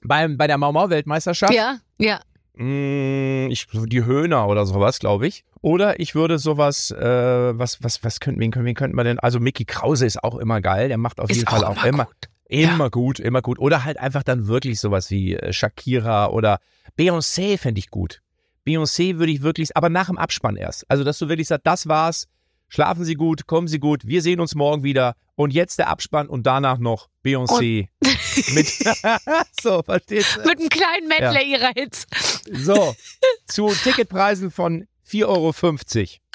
Beim, bei der Mau Mau Weltmeisterschaft, Ja, ja. mm, ich, die Höhner oder sowas, glaube ich. Oder ich würde sowas, äh, was, was, was könnten, wen, können- wen könnten wir denn? Also Mickey Krause ist auch immer geil, der macht auf Ist jeden Fall auch immer immer, gut. immer gut, immer gut. Oder halt einfach dann wirklich sowas wie äh, Shakira oder Beyoncé fände ich gut. Beyoncé würde ich wirklich, aber nach dem Abspann erst. Also, dass du wirklich sagst, das war's, schlafen Sie gut, kommen Sie gut, wir sehen uns morgen wieder und jetzt der Abspann und danach noch Beyoncé mit, so, verstehst du? Mit einem kleinen Medley ihrer Hits. So, zu Ticketpreisen von 4,50 Euro.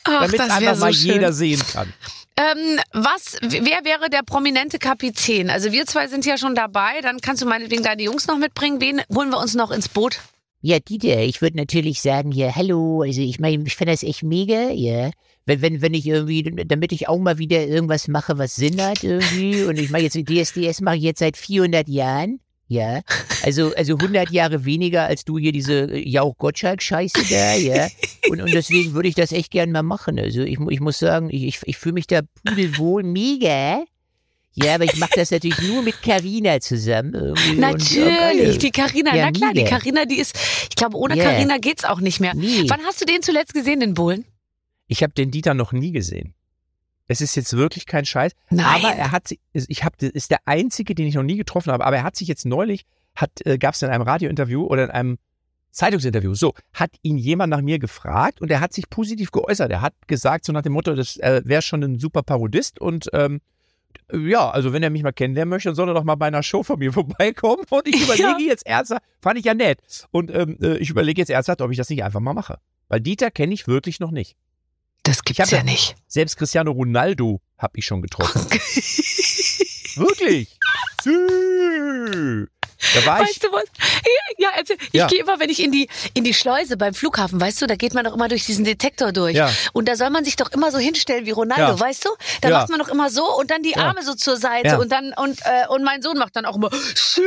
Damit das einfach so mal schön. jeder sehen kann. Ähm, was, wer wäre der prominente Kapitän? Also wir zwei sind ja schon dabei. Dann kannst du meinetwegen deine Jungs noch mitbringen. Wen holen wir uns noch ins Boot? Ja, Dieter, ich würde natürlich sagen, ja, hallo, also ich meine, ich finde das echt mega, ja. Wenn, wenn, wenn ich irgendwie, damit ich auch mal wieder irgendwas mache, was Sinn hat irgendwie, und ich mache jetzt DSDS mache ich jetzt seit 400 Jahren, ja. Also, also 100 Jahre weniger als du hier diese äh, Jauch-Gottschalk-Scheiße da, ja. Und, und deswegen würde ich das echt gern mal machen. Also ich, ich muss sagen, ich, ich, ich fühle mich da pudelwohl mega. Ja, aber ich mache das natürlich nur mit Carina zusammen. irgendwie und, Natürlich, geil. die Karina. Ja, Na klar, die. Karina, die ist, ich glaube, ohne. Karina geht's auch nicht mehr. Nee. Wann hast du den zuletzt gesehen, den Bohlen? Ich habe den Dieter noch nie gesehen. Es ist jetzt wirklich kein Scheiß. Nein. Aber er hat sich, ich habe, ist der einzige, den ich noch nie getroffen habe. Aber er hat sich jetzt neulich, hat, äh, gab es in einem Radiointerview oder in einem Zeitungsinterview, so, hat ihn jemand nach mir gefragt und er hat sich positiv geäußert. Er hat gesagt, so nach dem Motto, das äh, wäre schon ein super Parodist und ähm, ja, also wenn er mich mal kennenlernen möchte, dann soll er doch mal bei einer Show von mir vorbeikommen. Und ich überlege Ja. jetzt ernsthaft, fand ich ja nett. Und ähm, äh, ich überlege jetzt ernsthaft, ob ich das nicht einfach mal mache. Weil Dieter kenne ich wirklich noch nicht. Das gibt's ja- nicht. Selbst Cristiano Ronaldo habe ich schon getroffen. Wirklich? Da war ich. Weißt du was? Ja, erzähl. ich Ja. gehe immer, wenn ich in die, in die Schleuse beim Flughafen, weißt du, da geht man doch immer durch diesen Detektor durch. Ja. Und da soll man sich doch immer so hinstellen wie Ronaldo, Ja. weißt du? Da macht man doch immer so und dann die. Arme so zur Seite und dann, und, äh, und mein Sohn macht dann auch immer, Sü,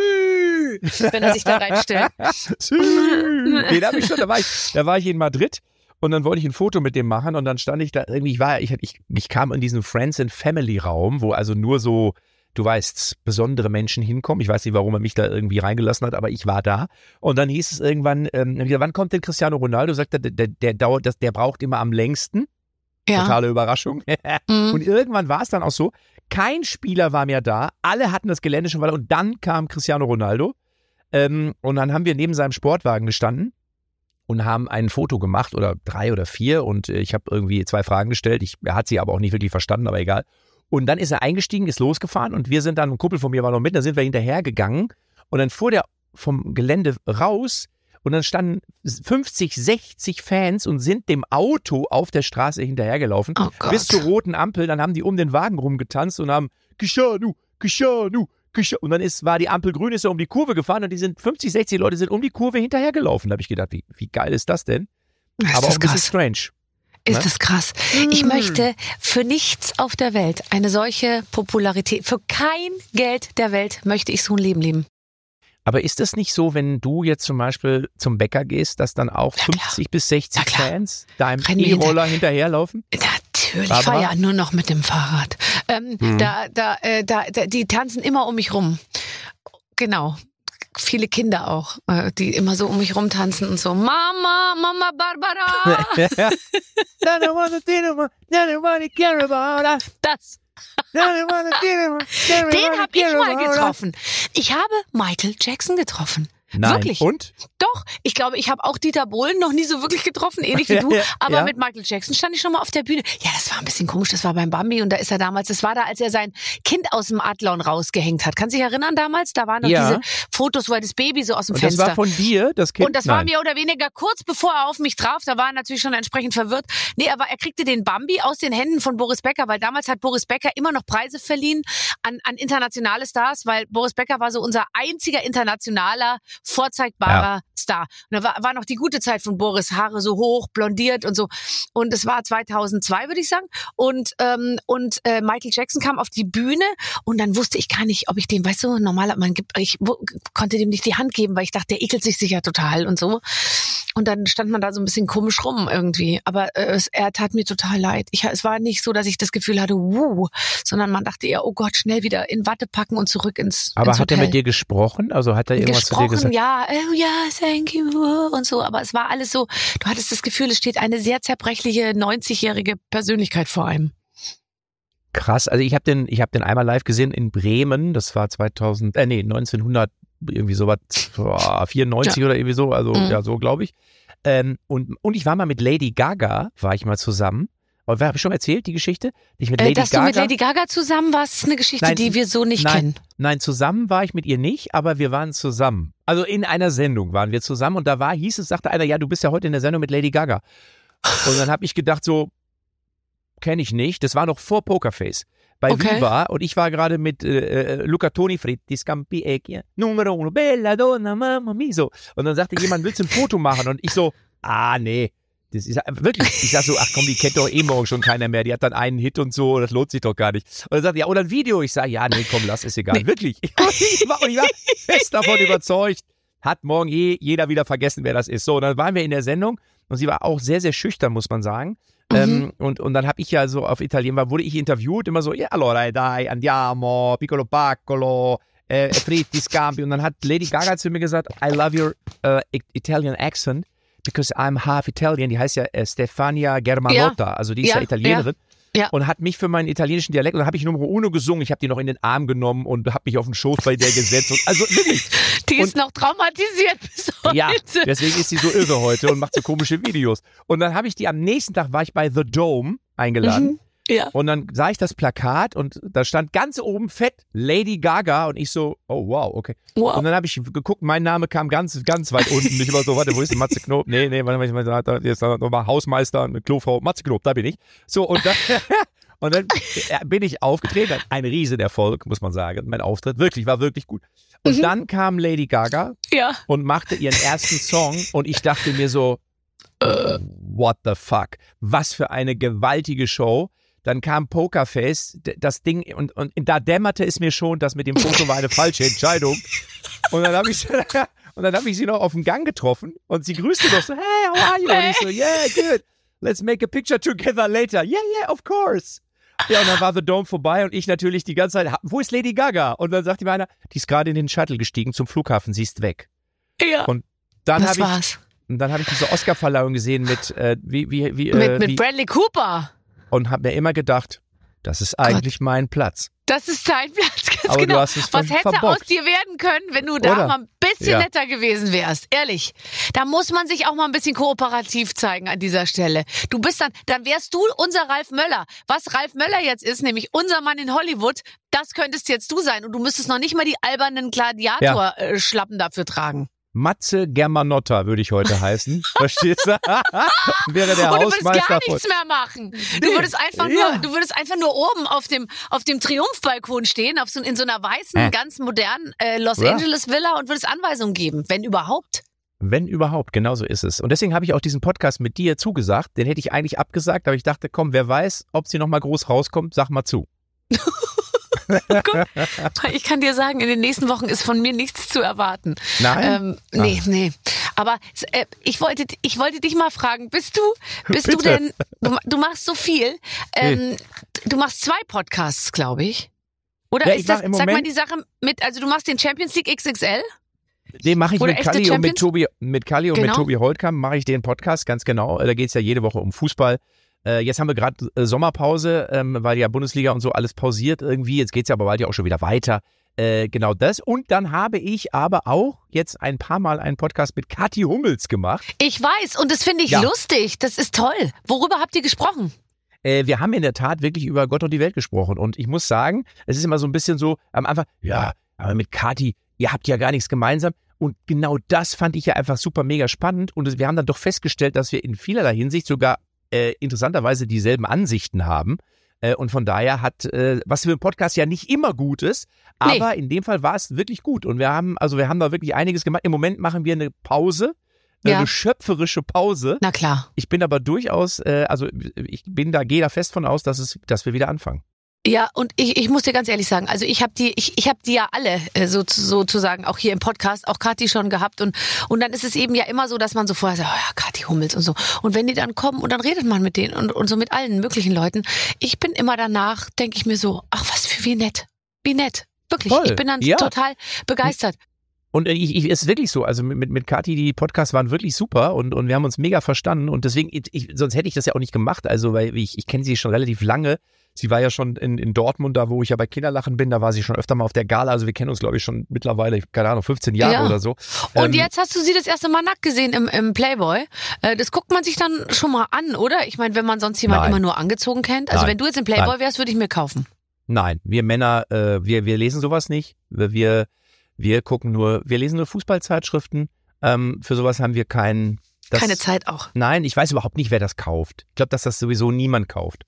wenn er sich da reinstellt. Den hab ich schon, da war ich, da war ich in Madrid und dann wollte ich ein Foto mit dem machen und dann stand ich da irgendwie, ich war, ich, ich, ich kam in diesen Friends and Family Raum, wo also nur so, du weißt, besondere Menschen hinkommen. Ich weiß nicht, warum er mich da irgendwie reingelassen hat, aber ich war da. Und dann hieß es irgendwann, ähm, wieder, wann kommt denn Cristiano Ronaldo? Sagt er, der, der, der dauert, das, der braucht immer am längsten. Ja. Totale Überraschung. Mhm. Und irgendwann war es dann auch so, kein Spieler war mehr da, alle hatten das Gelände schon weiter und dann kam Cristiano Ronaldo ähm, und dann haben wir neben seinem Sportwagen gestanden und haben ein Foto gemacht oder drei oder vier und äh, ich habe irgendwie zwei Fragen gestellt, ich, er hat sie aber auch nicht wirklich verstanden, aber egal. Und dann ist er eingestiegen, ist losgefahren und wir sind dann, ein Kumpel von mir war noch mit, da sind wir hinterhergegangen und dann fuhr der vom Gelände raus und dann standen 50, 60 Fans und sind dem Auto auf der Straße hinterhergelaufen Oh bis zur roten Ampel, dann haben die um den Wagen rumgetanzt und haben Kishanu, Kishanu, Kishanu. Und dann ist, war die Ampel grün, ist er um die Kurve gefahren und die sind 50, 60 Leute sind um die Kurve hinterhergelaufen. Da habe ich gedacht, wie, wie geil ist das denn? Das Aber auch ist ein bisschen krass. strange. Ist Ne? das krass. Ich möchte für nichts auf der Welt eine solche Popularität, für kein Geld der Welt möchte ich so ein Leben leben. Aber ist es nicht so, wenn du jetzt zum Beispiel zum Bäcker gehst, dass dann auch Na klar. 50 bis 60 Na klar. Fans deinem wir hinter- E-Roller hinterherlaufen? Natürlich, ich fahre ja nur noch mit dem Fahrrad. Ähm, Mhm. da, da, äh, da, da, die tanzen immer um mich rum. Genau. Viele Kinder auch, äh, die immer so um mich rumtanzen und so, Mama, Mama Barbara. Das. Den habe ich mal getroffen. Ich habe Michael Jackson getroffen. Nein. Wirklich? Und? Doch, ich glaube, ich habe auch Dieter Bohlen noch nie so wirklich getroffen, ähnlich wie du. Aber ja. mit Michael Jackson stand ich schon mal auf der Bühne. Ja, das war ein bisschen komisch. Das war beim Bambi und da ist er damals, das war da, als er sein Kind aus dem Adlon rausgehängt hat. Kannst du dich erinnern damals? Da waren noch Ja. diese Fotos, wo er das Baby so aus dem Und das Fenster. war von dir, das Kind? Und das war Nein. mehr oder weniger kurz bevor er auf mich traf. Da war er natürlich schon entsprechend verwirrt. Nee, aber er kriegte den Bambi aus den Händen von Boris Becker, weil damals hat Boris Becker immer noch Preise verliehen an, an internationale Stars, weil Boris Becker war so unser einziger internationaler, vorzeigbarer Star. Und da war, war noch die gute Zeit von Boris, Haare so hoch, blondiert und so. Und es war 2002, würde ich sagen. Und, ähm, und äh, Michael Jackson kam auf die Bühne und dann wusste ich gar nicht, ob ich dem, weißt du, normal, man gibt, ich wo, konnte dem nicht die Hand geben, weil ich dachte, der ekelt sich sicher total und so. Und dann stand man da so ein bisschen komisch rum irgendwie. Aber äh, es, er tat mir total leid. Ich, es war nicht so, dass ich das Gefühl hatte, wuh, sondern man dachte eher, oh Gott, schnell wieder in Watte packen und zurück ins Aber ins hat er mit dir gesprochen? Also hat er irgendwas zu dir gesprochen, gesagt? Ja, oh ja, thank you und so. Aber es war alles so, du hattest das Gefühl, es steht eine sehr zerbrechliche 90-jährige Persönlichkeit vor einem. Krass. Also ich habe den, ich habe den einmal live gesehen in Bremen. Das war 2000, äh nee 1900 irgendwie sowas, boah, 94 oder irgendwie so. Also Mhm. ja so glaube ich. Ähm, und und ich war mal mit Lady Gaga, war ich mal zusammen. Und habe ich schon erzählt die Geschichte, ich mit Äh, Lady dass Gaga. du mit Lady Gaga zusammen warst, ist eine Geschichte, Nein, die wir so nicht nein. kennen. Nein, zusammen war ich mit ihr nicht, aber wir waren zusammen. Also in einer Sendung waren wir zusammen und da war, hieß es, sagte einer, ja, du bist ja heute in der Sendung mit Lady Gaga. Und dann habe ich gedacht, so, kenne ich nicht. Das war noch vor Pokerface. Bei Okay. Viva und ich war gerade mit äh, äh, Luca Toni Fritti, Scampi Ecchia, Numero uno, bella donna, mamma mia, so. Und dann sagte jemand, willst du ein Foto machen? Und ich so, ah, nee. Das ist wirklich, ich sag so, ach komm, die kennt doch eh morgen schon keiner mehr. Die hat dann einen Hit und so, das lohnt sich doch gar nicht. Und dann sagt ja, oder ein Video. Ich sage, ja, nee, komm, lass, ist egal. Wirklich. Und ich, war, ich war fest davon überzeugt, hat morgen eh jeder wieder vergessen, wer das ist. So, und dann waren wir in der Sendung und sie war auch sehr, sehr schüchtern, muss man sagen. Mhm. Ähm, und, und dann habe ich ja so auf Italien, war, wurde ich interviewt, immer so, ja, allora dai, andiamo, piccolo paccolo, äh, fritti, scampi. Und dann hat Lady Gaga zu mir gesagt, I love your uh, Italian accent because I'm half Italian. Die heißt ja äh, Stefania Germanotta, also die ist ja, Ja, Italienerin. Ja. Und hat mich für meinen italienischen Dialekt, und dann habe ich Numero Uno gesungen, ich habe die noch in den Arm genommen und habe mich auf den Schoß bei der gesetzt. Und, also wirklich, Die ist noch traumatisiert bis heute. ja, deswegen ist sie so irre heute und macht so komische Videos. Und dann habe ich die am nächsten Tag war ich bei The Dome eingeladen. Mhm. Ja. Und dann sah ich das Plakat und da stand ganz oben fett Lady Gaga und ich so, oh wow, okay. Wow. Und dann habe ich geguckt, mein Name kam ganz, ganz weit unten. Ich war so, warte, wo ist denn Matze Knob? Nee, nee, warte mal, ich mal, jetzt nochmal Hausmeister, eine Klofrau, Matze Knob, da bin ich. So, und dann, und dann äh, bin ich aufgetreten. Ein Riesenerfolg, muss man sagen. Mein Auftritt wirklich, war wirklich gut. Und Mhm. dann kam Lady Gaga ja. und machte ihren ersten Song und ich dachte mir so, what the fuck? Was für eine gewaltige Show. Dann kam Pokerface, das Ding, und, und da dämmerte es mir schon, dass mit dem Foto war eine falsche Entscheidung. Und dann habe ich, und dann habe ich sie noch auf dem Gang getroffen und sie grüßte noch so, hey, how are you? Und ich so, yeah, good. Let's make a picture together later. Yeah, yeah, of course. Ja, und dann war The Dome vorbei und ich natürlich die ganze Zeit, wo ist Lady Gaga? Und dann sagte mir einer, die ist gerade in den Shuttle gestiegen zum Flughafen, sie ist weg. Ja. Und dann habe ich, war's. und dann habe ich diese Oscarverleihung gesehen mit, äh, wie, wie, wie, Mit, äh, mit wie Bradley Cooper. Und habe mir immer gedacht, das ist eigentlich mein Platz. Das ist dein Platz, ganz Aber genau. du hast es Was hätte verbockt. aus dir werden können, wenn du da Oder? mal ein bisschen Ja. netter gewesen wärst? Ehrlich. Da muss man sich auch mal ein bisschen kooperativ zeigen an dieser Stelle. Du bist dann, dann wärst du unser Ralf Möller. Was Ralf Möller jetzt ist, nämlich unser Mann in Hollywood, das könntest jetzt du sein. Und du müsstest noch nicht mal die albernen Gladiator-Schlappen dafür tragen. Matze Germanotta würde ich heute heißen. Verstehst du? Wäre der Und du würdest Hausmeister gar nichts mehr machen. Du würdest einfach Ja. nur, du würdest einfach nur oben auf dem, auf dem Triumphbalkon stehen, auf so, in so einer weißen, Äh. ganz modernen äh, Los Ja. Angeles Villa und würdest Anweisungen geben, wenn überhaupt. Wenn überhaupt, genau so ist es. Und deswegen habe ich auch diesen Podcast mit dir zugesagt. Den hätte ich eigentlich abgesagt, aber ich dachte, komm, wer weiß, ob sie nochmal groß rauskommt, sag mal zu. Ich kann dir sagen, in den nächsten Wochen ist von mir nichts zu erwarten. Nein? Ähm, nee, nee. Aber äh, ich wollte, ich wollte dich mal fragen, bist du, bist du denn, du, du machst so viel, ähm, du machst zwei Podcasts, glaube ich. Oder Ja, ich ist das, sag mal Moment- die Sache mit, also du machst den Champions League XXL? Den mache ich Oder mit Kalli und mit? Tobi, mit Kalli und mit Genau. Tobi Holtkamp mache ich den Podcast, ganz genau. Da geht es ja jede Woche um Fußball. Äh, jetzt haben wir gerade äh, Sommerpause, ähm, weil ja Bundesliga und so alles pausiert irgendwie. Jetzt geht es ja aber bald ja auch schon wieder weiter. Äh, genau das. Und dann habe ich aber auch jetzt ein paar Mal einen Podcast mit Kathi Hummels gemacht. Ich weiß und das finde ich Ja. lustig. Das ist toll. Worüber habt ihr gesprochen? Äh, wir haben in der Tat wirklich über Gott und die Welt gesprochen. Und ich muss sagen, es ist immer so ein bisschen so am Anfang, ja, aber mit Kati, ihr habt ja gar nichts gemeinsam. Und genau das fand ich ja einfach super mega spannend. Und wir haben dann doch festgestellt, dass wir in vielerlei Hinsicht sogar äh, interessanterweise dieselben Ansichten haben. Äh, und von daher hat, äh, was für einen Podcast ja nicht immer gut ist, Nee. aber in dem Fall war es wirklich gut. Und wir haben, also wir haben da wirklich einiges gemacht. Im Moment machen wir eine Pause, äh, Ja. eine schöpferische Pause. Na klar. Ich bin aber durchaus, äh, also ich bin da, gehe da fest von aus, dass es, dass wir wieder anfangen. Ja, und ich, ich muss dir ganz ehrlich sagen, also ich habe die, ich, ich habe die ja alle äh, so, sozusagen auch hier im Podcast, auch Kathi schon gehabt und und dann ist es eben ja immer so, dass man so vorher sagt, oh ja, Kathi Hummels und so. Und wenn die dann kommen und dann redet man mit denen und, und so mit allen möglichen Leuten. Ich bin immer danach, denke ich mir so, ach was für wie nett, wie nett, wirklich. Toll, Ich bin dann ja. total begeistert. Und ich, ich, es ist wirklich so, also mit, mit, Kathi, die Podcasts waren wirklich super und, und wir haben uns mega verstanden und deswegen, ich, ich, sonst hätte ich das ja auch nicht gemacht, also weil ich, ich kenne sie schon relativ lange. Sie war ja schon in, in Dortmund, da wo ich ja bei Kinderlachen bin, da war sie schon öfter mal auf der Gala, also wir kennen uns glaube ich schon mittlerweile, keine Ahnung, 15 Jahre Ja. oder so. Und Ähm, jetzt hast du sie das erste Mal nackt gesehen im, im Playboy. Äh, das guckt man sich dann schon mal an, oder? Ich meine, wenn man sonst jemanden Nein. immer nur angezogen kennt. Also Nein. wenn du jetzt im Playboy wärst, würde ich mir kaufen. Nein, wir Männer, äh, wir, wir lesen sowas nicht. Wir, wir, wir gucken nur, wir lesen nur Fußballzeitschriften. Ähm, für sowas haben wir keinen. das- Keine Zeit auch. Nein, ich weiß überhaupt nicht, wer das kauft. Ich glaube, dass das sowieso niemand kauft.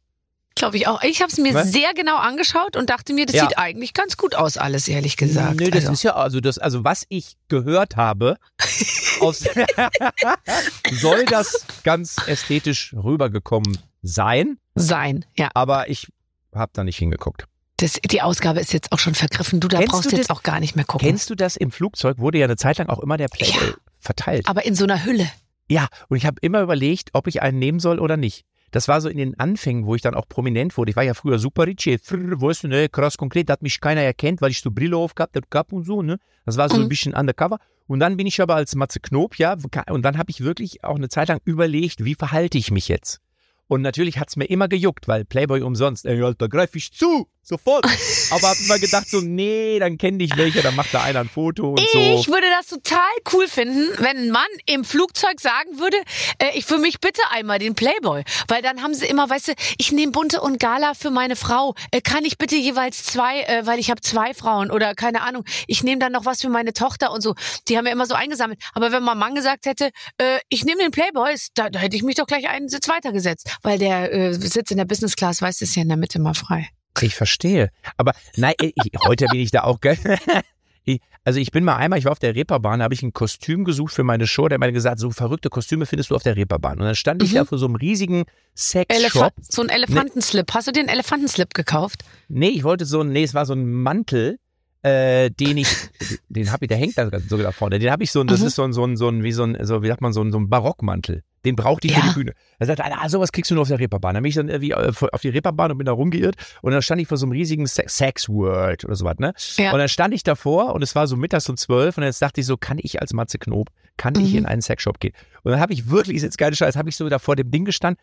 Glaube ich auch. Ich habe es mir Was? sehr genau angeschaut und dachte mir, das Ja. sieht eigentlich ganz gut aus, alles ehrlich gesagt. Nö, das also. ist ja, also das, also was ich gehört habe, aus, soll das ganz ästhetisch rübergekommen sein, sein, ja. aber ich habe da nicht hingeguckt. Das, die Ausgabe ist jetzt auch schon vergriffen. Du, da Kennst brauchst du jetzt das- auch gar nicht mehr gucken. Kennst du das im Flugzeug? Wurde ja eine Zeit lang auch immer der Playboy Ja. verteilt. Aber in so einer Hülle. Ja, und ich habe immer überlegt, ob ich einen nehmen soll oder nicht. Das war so in den Anfängen, wo ich dann auch prominent wurde. Ich war ja früher super rich, frrr, weißt du, ne, krass konkret, da hat mich keiner erkennt, weil ich so Brille aufgehabt hab gehabt und so, ne. Das war so ein Mhm. bisschen undercover. Und dann bin ich aber als Matze Knob, ja, und dann habe ich wirklich auch eine Zeit lang überlegt, wie verhalte ich mich jetzt? Und natürlich hat's mir immer gejuckt, weil Playboy umsonst, ey, Alter, greif ich zu, sofort. Aber hab immer gedacht so, nee, dann kenn dich welche, dann macht da einer ein Foto und so. Ich würde das total cool finden, wenn ein Mann im Flugzeug sagen würde, äh, ich für mich bitte einmal den Playboy. Weil dann haben sie immer, weißt du, ich nehme bunte und Gala für meine Frau. Äh, kann ich bitte jeweils zwei, äh, weil ich habe zwei Frauen oder keine Ahnung. Ich nehme dann noch was für meine Tochter und so. Die haben ja immer so eingesammelt. Aber wenn mein Mann gesagt hätte, äh, ich nehme den Playboy, da, da hätte ich mich doch gleich einen Sitz weitergesetzt. Weil der äh, Sitz in der Business Class, weißt du, ist ja in der Mitte mal frei. Ich verstehe. Aber nein, ich, heute bin ich da auch geil. Ich, also ich bin mal einmal, ich war auf der Reeperbahn, da habe ich ein Kostüm gesucht für meine Show. Der hat mir gesagt, so verrückte Kostüme findest du auf der Reeperbahn. Und dann stand ich Mhm. da vor so einem riesigen Sexshop. So ein Elefantenslip. Hast du dir einen Elefantenslip gekauft? Nee, ich wollte so ein, nee, es war so ein Mantel, äh, den ich, den habe ich, der hängt da sogar da vorne. Den habe ich so ein, das Mhm. ist so ein, so ein, so ein, wie so ein, so, wie sagt man, so ein, so ein Barockmantel. Den brauchte ich für Ja. die Bühne. Da sagte einer, ah, sowas kriegst du nur auf der Reeperbahn. Dann bin ich dann irgendwie äh, auf die Reeperbahn und bin da rumgeirrt und dann stand ich vor so einem riesigen Sex, Sex World oder sowas, ne? Ja. Und dann stand ich davor und es war so mittags um zwölf und jetzt dachte ich so, kann ich als Matze Knob, kann ich Mhm. in einen Sexshop gehen? Und dann habe ich wirklich, ist jetzt keine Scheiß, habe ich so da vor dem Ding gestanden,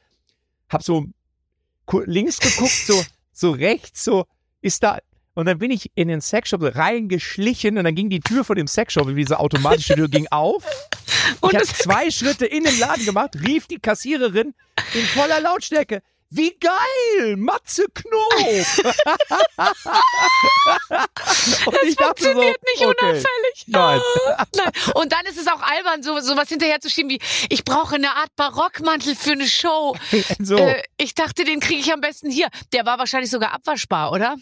hab so links geguckt, so, so rechts, so, ist da, und dann bin ich in den Sexshop reingeschlichen und dann ging die Tür von dem Sexshop, wie diese automatische Tür ging auf. Und ich habe zwei Schritte in den Laden gemacht, rief die Kassiererin in voller Lautstärke. Wie geil! Matze Knob! und Das funktioniert nicht unauffällig. Nein. Nein. Und dann ist es auch albern, so sowas hinterher zu schieben wie, ich brauche eine Art Barockmantel für eine Show. So. Äh, ich dachte, den kriege ich am besten hier. Der war wahrscheinlich sogar abwaschbar, oder?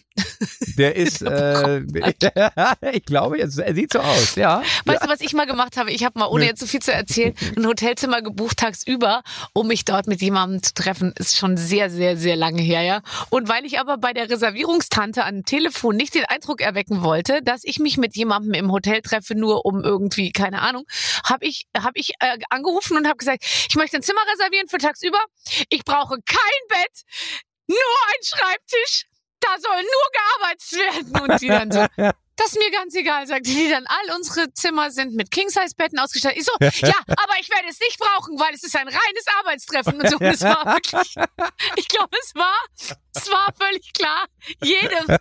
Der ist, äh, ich glaube, jetzt, er sieht so aus, ja. Weißt du, was ich mal gemacht habe? Ich habe mal, ohne jetzt so viel zu erzählen, ein Hotelzimmer gebucht tagsüber, um mich dort mit jemandem zu treffen. Ist schon sehr, sehr, sehr lange her, ja. Und weil ich aber bei der Reservierungstante am Telefon nicht den Eindruck erwecken wollte, dass ich mich mit jemandem im Hotel treffe, nur um irgendwie, keine Ahnung, habe ich, hab ich äh, angerufen und habe gesagt, ich möchte ein Zimmer reservieren für tagsüber. Ich brauche kein Bett, nur ein Schreibtisch. Da soll nur gearbeitet werden. Und die dann so, das ist mir ganz egal, sagt die dann. All unsere Zimmer sind mit King-Size-Betten ausgestattet. Ich so, ja, aber ich werde es nicht brauchen, weil es ist ein reines Arbeitstreffen und so. Und es war wirklich, ich glaube, es war, es war völlig klar, jedem,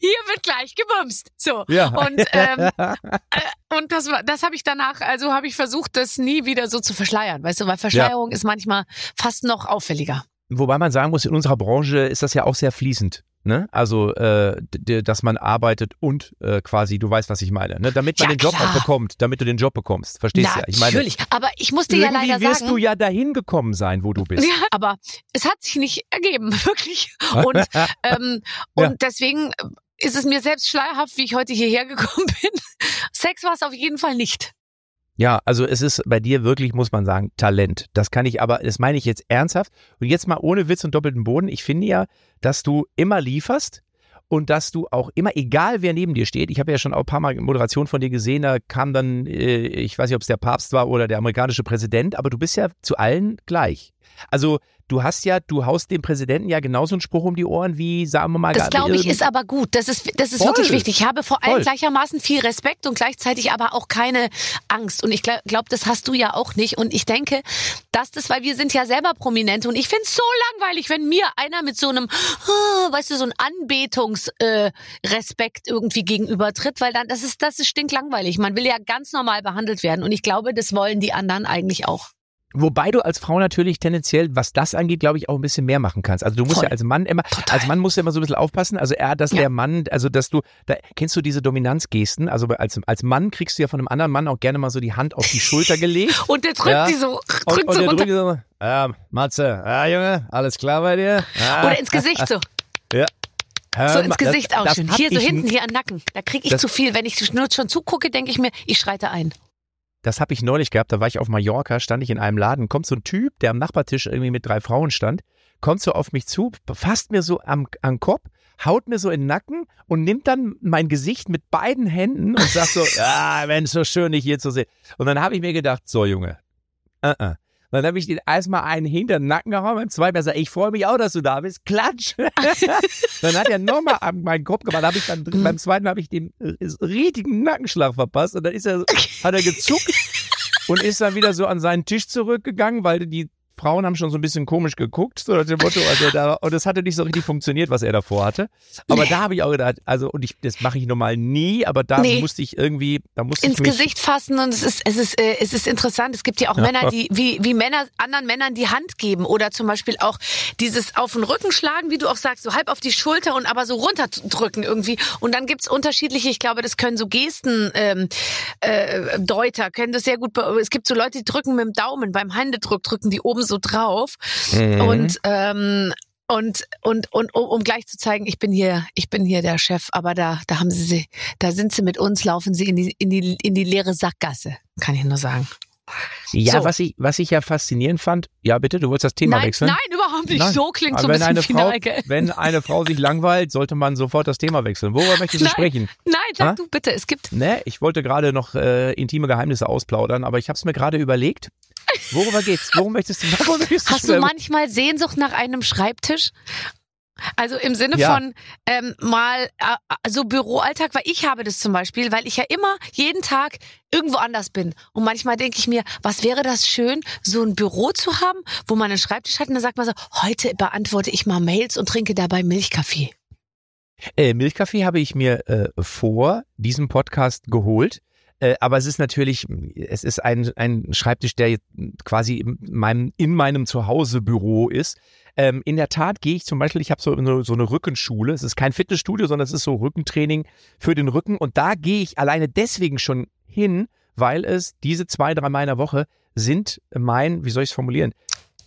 hier wird gleich gebumst. So. Ja. Und, ähm, äh, und das war, das habe ich danach, also habe ich versucht, das nie wieder so zu verschleiern, weißt du, weil Verschleierung ist manchmal fast noch auffälliger. Wobei man sagen muss, in unserer Branche ist das ja auch sehr fließend. Ne? Also, äh, dass man arbeitet und äh, quasi, du weißt, was ich meine, ne? damit man Ja, den Job klar. bekommt, damit du den Job bekommst. Verstehst du ja? Ich meine, Natürlich, aber ich muss dir ja leider wirst sagen, du ja dahin gekommen sein, wo du bist. Ja, aber es hat sich nicht ergeben, wirklich. Und, ähm, und Ja. deswegen ist es mir selbst schleierhaft, wie ich heute hierher gekommen bin. Sex war es auf jeden Fall nicht. Ja, also es ist bei dir wirklich, muss man sagen, Talent. Das kann ich aber, das meine ich jetzt ernsthaft. Und jetzt mal ohne Witz und doppelten Boden. Ich finde ja, dass du immer lieferst und dass du auch immer, egal wer neben dir steht, ich habe ja schon auch ein paar Mal Moderation von dir gesehen, da kam dann, äh, ich weiß nicht, ob es der Papst war oder der amerikanische Präsident, aber du bist ja zu allen gleich. Also du hast ja, du haust dem Präsidenten ja genauso einen Spruch um die Ohren wie, sagen wir mal, Das glaube ich ist aber gut. Das ist, das ist Voll. wirklich wichtig. Ich habe vor allem Voll. gleichermaßen viel Respekt und gleichzeitig aber auch keine Angst. Und ich glaube, glaub, das hast du ja auch nicht. Und ich denke, dass das, weil wir sind ja selber Prominente und ich finde es so langweilig, wenn mir einer mit so einem, ah, weißt du, so ein Anbetungs-Respekt äh, irgendwie gegenübertritt, weil dann, das ist, das ist stinklangweilig. Man will ja ganz normal behandelt werden. Und ich glaube, das wollen die anderen eigentlich auch. Wobei du als Frau natürlich tendenziell, was das angeht, glaube ich, auch ein bisschen mehr machen kannst. Also du musst Voll. ja als Mann immer, Total. als Mann musst du immer so ein bisschen aufpassen. Also er, dass Ja. der Mann, also dass du, da kennst du diese Dominanzgesten. Also als, als Mann kriegst du ja von einem anderen Mann auch gerne mal so die Hand auf die Schulter gelegt. Und der drückt Ja. die so, Und, drückt und so der runter. drückt so, ja, Matze, ja Junge, alles klar bei dir? Ja. Oder ins Gesicht so. Ja. Hör So ins Gesicht das- auch das schön. hab Hier so hinten, hier am Nacken. Da kriege ich zu viel. Wenn ich nur schon zugucke, denke ich mir, ich schreite ein. Das habe ich neulich gehabt, da war ich auf Mallorca, stand ich in einem Laden, kommt so ein Typ, der am Nachbartisch irgendwie mit drei Frauen stand, kommt so auf mich zu, fasst mir so am, am Kopf, haut mir so in den Nacken und nimmt dann mein Gesicht mit beiden Händen und sagt so, ja, Mensch, so schön, dich hier zu sehen. Und dann habe ich mir gedacht, so Junge, uh -uh. Dann habe ich den erstmal einen hinter den Nacken gehauen, beim zweiten gesagt, ich freue mich auch, dass du da bist. Klatsch. dann hat er nochmal an meinen Kopf gemacht. Hab ich dann. Beim zweiten habe ich den äh, richtigen Nackenschlag verpasst. Und dann ist er, hat er gezuckt und ist dann wieder so an seinen Tisch zurückgegangen, weil die Frauen haben schon so ein bisschen komisch geguckt, so nach dem Motto, also da, und es hatte nicht so richtig funktioniert, was er davor hatte. Aber Nee. da habe ich auch gedacht, also, und ich, das mache ich normal nie, aber da Nee. musste ich irgendwie, da musste Ins ich mich, Gesicht fassen und es ist, es ist, äh, es ist interessant. Es gibt ja auch Männer, die wie, wie Männer anderen Männern die Hand geben oder zum Beispiel auch dieses auf den Rücken schlagen, wie du auch sagst, so halb auf die Schulter und aber so runterdrücken irgendwie. Und dann gibt's unterschiedliche, ich glaube, das können so Gesten ähm, äh, Deuter können das sehr gut. Es gibt so Leute, die drücken mit dem Daumen beim Händedruck drücken die oben so drauf Mhm. und ähm, und, und, und um, um gleich zu zeigen, ich bin hier, ich bin hier der Chef, aber da, da haben sie, sie, da sind sie mit uns, laufen sie in die, in die, in die leere Sackgasse, kann ich nur sagen. ja, so. was ich, was ich ja faszinierend fand, ja bitte, du wolltest das Thema nein, wechseln? nein, überhaupt nicht. Nein. So klingt so ein wenn bisschen eine Frau, final, gell? wenn eine Frau sich langweilt, sollte man sofort das Thema wechseln. Worüber möchtest du Nein. sprechen? Nein, sag Ha? du bitte, es gibt, Ne, ich wollte gerade noch äh, intime Geheimnisse ausplaudern, aber ich habe es mir gerade überlegt. Worüber geht's? Worum möchtest du? Möchtest hast du manchmal Sehnsucht nach einem Schreibtisch? Also im Sinne Ja. von ähm, mal äh, so Büroalltag, weil ich habe das zum Beispiel, weil ich ja immer jeden Tag irgendwo anders bin. Und manchmal denke ich mir, was wäre das schön, so ein Büro zu haben, wo man einen Schreibtisch hat und dann sagt man so, heute beantworte ich mal Mails und trinke dabei Milchkaffee. Äh, Milchkaffee habe ich mir äh, vor diesem Podcast geholt. Äh, aber es ist natürlich, es ist ein, ein Schreibtisch, der quasi in meinem, in meinem Zuhausebüro ist. Ähm, in der Tat gehe ich zum Beispiel, ich habe so eine, so eine Rückenschule. Es ist kein Fitnessstudio, sondern es ist so Rückentraining für den Rücken. Und da gehe ich alleine deswegen schon hin, weil es diese zwei, drei Mal in der Woche sind mein, wie soll ich es formulieren?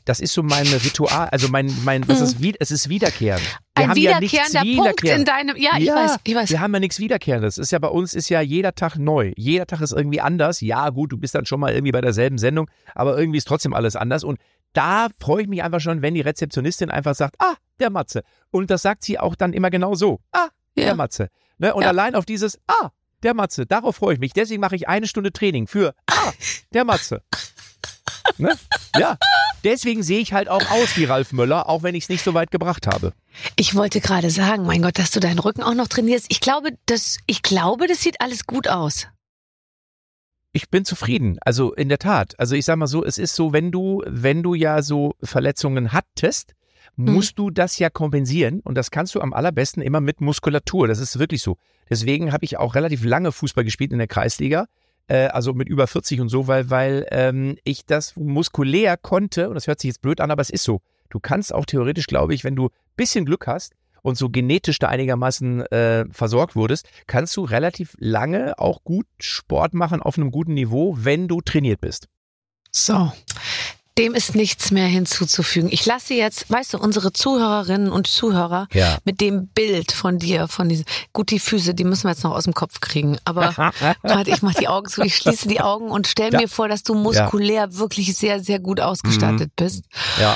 Das ist so mein Ritual, also mein, mein, das ist, wie, es ist wiederkehrend. Wir Ein haben ja nichts wiederkehrender Punkt in Wiederkehrendes. deinem. Ja, ich weiß, ich weiß. Wir haben ja nichts Wiederkehrendes. Ist ja bei uns ist ja jeder Tag neu. Jeder Tag ist irgendwie anders. Ja, gut, du bist dann schon mal irgendwie bei derselben Sendung, aber irgendwie ist trotzdem alles anders. Und da freue ich mich einfach schon, wenn die Rezeptionistin einfach sagt, ah, der Matze. Und das sagt sie auch dann immer genau so. Ah, Ja. der Matze. Ne? Und Ja. allein auf dieses, ah, der Matze, darauf freue ich mich. Deswegen mache ich eine Stunde Training für, ah, der Matze. ne? Ja. Deswegen sehe ich halt auch aus wie Ralf Möller, auch wenn ich es nicht so weit gebracht habe. Ich wollte gerade sagen, mein Gott, dass du deinen Rücken auch noch trainierst. Ich glaube, das, ich glaube, das sieht alles gut aus. Ich bin zufrieden. Also in der Tat. Also ich sag mal so, es ist so, wenn du, wenn du ja so Verletzungen hattest, musst du das ja kompensieren und das kannst du am allerbesten immer mit Muskulatur. Das ist wirklich so. Deswegen habe ich auch relativ lange Fußball gespielt in der Kreisliga, äh, also mit über 40 und so, weil, weil ähm, ich das muskulär konnte und das hört sich jetzt blöd an, aber es ist so. Du kannst auch theoretisch, glaube ich, wenn du bisschen Glück hast und so genetisch da einigermaßen äh, versorgt wurdest, kannst du relativ lange auch gut Sport machen auf einem guten Niveau, wenn du trainiert bist. So. Dem ist nichts mehr hinzuzufügen. Ich lasse jetzt, weißt du, unsere Zuhörerinnen und Zuhörer Ja. mit dem Bild von dir, von diesen, gut, die Füße, die müssen wir jetzt noch aus dem Kopf kriegen. Aber warte, ich mache die Augen zu, ich schließe die Augen und stell Ja. mir vor, dass du muskulär wirklich sehr, sehr gut ausgestattet bist. Ja.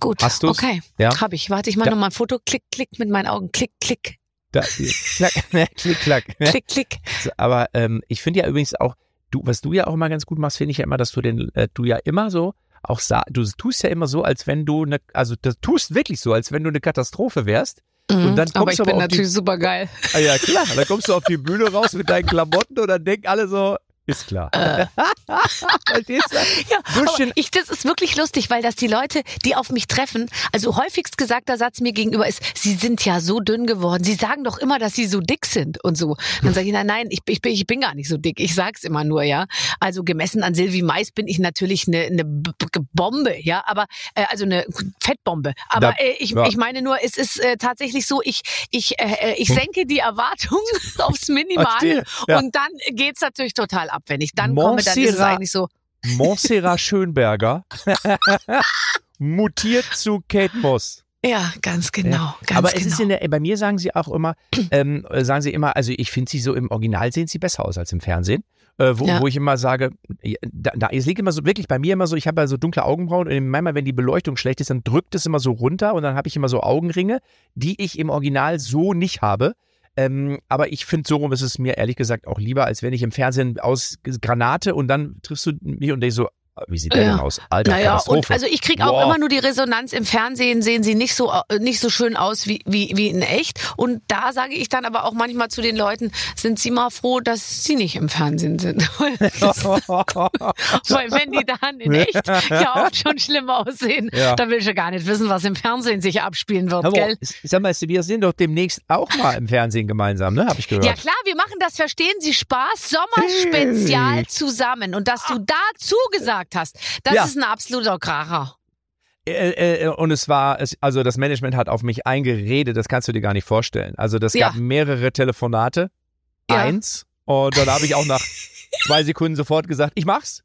Gut, Hast du's? okay, Ja. habe ich. Warte, ich mache Ja. noch mal ein Foto. Klick, klick mit meinen Augen. Klick, klick, Da, klack, klick, klack. klick, klick. Aber ähm, ich finde ja übrigens auch, du, was du ja auch immer ganz gut machst, finde ich ja immer, dass du den, äh, du ja immer so auch du tust ja immer so, als wenn du eine, also du tust wirklich so, als wenn du eine Katastrophe wärst. Und dann Mhm. aber kommst ich du aber bin auf die- natürlich super geil. Ah, ja klar, dann kommst du auf die Bühne raus mit deinen Klamotten und dann denken alle so, ist klar. Äh. Ja, ich, das ist wirklich lustig, weil das die Leute, die auf mich treffen, also häufigst gesagter Satz mir gegenüber ist, sie sind ja so dünn geworden. Sie sagen doch immer, dass sie so dick sind und so. Dann sage ich, nein, nein, ich, ich, bin, ich bin gar nicht so dick. Ich sag's immer nur, ja. Also gemessen an Silvi Mais bin ich natürlich eine, eine Bombe, ja, aber äh, also eine Fettbombe. Aber Da- äh, ich, ja. ich meine nur, es ist äh, tatsächlich so, ich, ich, äh, äh, ich senke die Erwartungen aufs Minimale ja. und dann geht's natürlich total ab, wenn ich dann komme, dann ist es Montserrat- eigentlich so. Montserrat Schönberger mutiert zu Kate Moss. Ja, ganz genau. Ganz Aber genau. es ist in der, bei mir sagen sie auch immer, ähm, äh, sagen sie immer, also ich finde sie so im Original sehen sie besser aus als im Fernsehen. Äh, wo, Ja. wo ich immer sage, ja, da, da, es liegt immer so wirklich bei mir immer so, ich habe ja so dunkle Augenbrauen und manchmal, wenn die Beleuchtung schlecht ist, dann drückt es immer so runter und dann habe ich immer so Augenringe, die ich im Original so nicht habe. Ähm, aber ich finde, so rum ist es mir ehrlich gesagt auch lieber, als wenn ich im Fernsehen aus Granate und dann triffst du mich und denkst so, wie sieht der Ja. denn aus? Alter, naja, und Katastrophe. also ich kriege auch immer nur die Resonanz im Fernsehen, sehen sie nicht so äh, nicht so schön aus wie, wie, wie in echt. Und da sage ich dann aber auch manchmal zu den Leuten, sind sie mal froh, dass sie nicht im Fernsehen sind. Weil wenn die dann in echt ja auch schon schlimm aussehen, Ja. dann will ich ja gar nicht wissen, was im Fernsehen sich abspielen wird, mal, gell? Sag mal, wir sind doch demnächst auch mal im Fernsehen gemeinsam, ne? Habe ich gehört. Ja klar, wir machen das Verstehen Sie Spaß Sommerspezial zusammen. Und dass du dazu gesagt hast, das Ja. ist ein absoluter Kracher. Äh, äh, und es war, es, also das Management hat auf mich eingeredet, das kannst du dir gar nicht vorstellen. Also das Ja. gab mehrere Telefonate, Ja. eins, und dann habe ich auch nach zwei Sekunden sofort gesagt, ich mach's.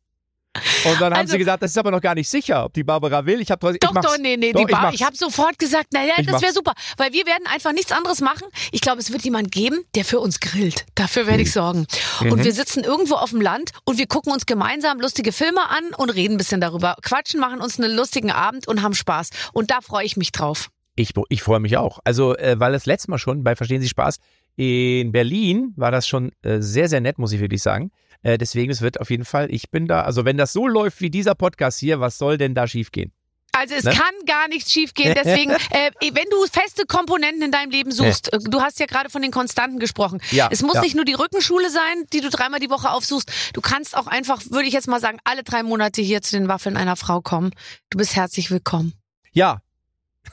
Und dann haben Also- sie gesagt, das ist aber noch gar nicht sicher, ob die Barbara will. Ich habe trotzdem, Doch, ich doch, nee, nee, Doch, die Bar. mach's. Ich, habe sofort gesagt, naja, Ich das wäre super. Weil wir werden einfach nichts anderes machen. Ich glaube, es wird jemand geben, der für uns grillt. Dafür werde Mhm. ich sorgen. Und wir sitzen irgendwo auf dem Land und wir gucken uns gemeinsam lustige Filme an und reden ein bisschen darüber. Quatschen, machen uns einen lustigen Abend und haben Spaß. Und da freue ich mich drauf. Ich, ich freue mich auch. Also, äh, weil das letzte Mal schon bei Verstehen Sie Spaß in Berlin war das schon äh, sehr, sehr nett, muss ich wirklich sagen. Äh, deswegen, es wird auf jeden Fall, ich bin da, also wenn das so läuft wie dieser Podcast hier, was soll denn da schiefgehen? Also es Ne? kann gar nichts schiefgehen. Deswegen, äh, wenn du feste Komponenten in deinem Leben suchst, du hast ja gerade von den Konstanten gesprochen. Ja, es muss ja. nicht nur die Rückenschule sein, die du dreimal die Woche aufsuchst. Du kannst auch einfach, würde ich jetzt mal sagen, alle drei Monate hier zu den Waffeln einer Frau kommen. Du bist herzlich willkommen. Ja.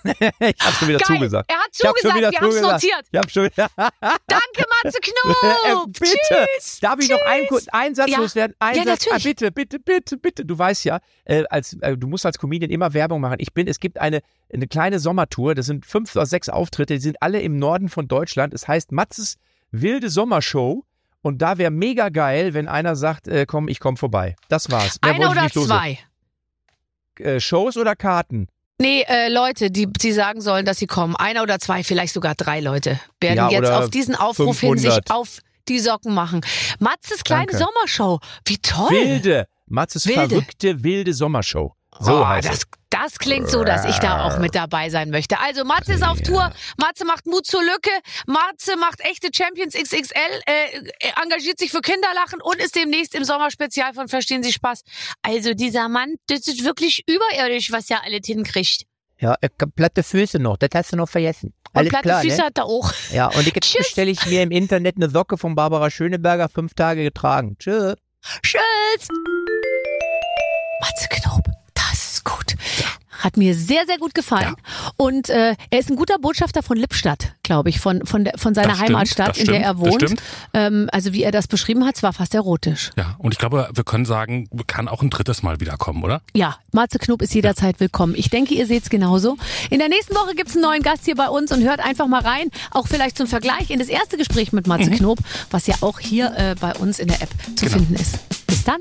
ich habe schon wieder Geil. zugesagt. Er hat Ich hab schon zugesagt, wieder wir haben es notiert. Ich habe schon wieder. Danke, Matze Äh, Knob. bitte, Tschüss. darf ich noch einen, einen Satz Ja. loswerden? Einen Ja, Satz. Ah, bitte, bitte, bitte, bitte. Du weißt ja, äh, als, äh, du musst als Comedian immer Werbung machen. Ich bin, es gibt eine, eine kleine Sommertour, das sind fünf oder sechs Auftritte, die sind alle im Norden von Deutschland. Es heißt Matzes wilde Sommershow. Und da wäre mega geil, wenn einer sagt, äh, komm, ich komm vorbei. Das war's. Mehr ich oder zwei? äh, Shows oder Karten? Nee, äh, Leute, die, die sagen sollen, dass sie kommen. Einer oder zwei, vielleicht sogar drei Leute werden Ja, jetzt auf diesen Aufruf hin sich 500. auf die Socken machen. Matzes kleine Danke. Sommershow. Wie toll. Wilde. Matzes Wilde. verrückte wilde Sommershow. So oh, heißt das, es. das klingt so, dass ich da auch mit dabei sein möchte. Also Matze ist auf Tour, Matze macht Mut zur Lücke, Matze macht echte Champions XXL, äh, er engagiert sich für Kinderlachen und ist demnächst im Sommerspezial von Verstehen Sie Spaß. Also dieser Mann, das ist wirklich überirdisch, was er alles hinkriegt. Ja, äh, platte Füße noch, das hast du noch vergessen. Und Alles platte klar, Füße ne? hat er auch. Ja, und jetzt bestelle ich mir im Internet eine Socke von Barbara Schöneberger, fünf Tage getragen. Tschüss. Tschüss. Matze Knob, gut. Hat mir sehr, sehr gut gefallen. Und äh, er ist ein guter Botschafter von Lippstadt, glaube ich, von, von, der, von seiner Das stimmt, Heimatstadt, das in der stimmt, er das wohnt. stimmt. Ähm, also wie er das beschrieben hat, es war fast erotisch. Ja, und ich glaube, wir können sagen, kann auch ein drittes Mal wiederkommen, oder? Ja, Matze Knob ist jederzeit willkommen. Ich denke, ihr seht's genauso. In der nächsten Woche gibt's einen neuen Gast hier bei uns und hört einfach mal rein, auch vielleicht zum Vergleich in das erste Gespräch mit Matze Knob, was ja auch hier äh, bei uns in der App zu Genau. finden ist. Bis dann.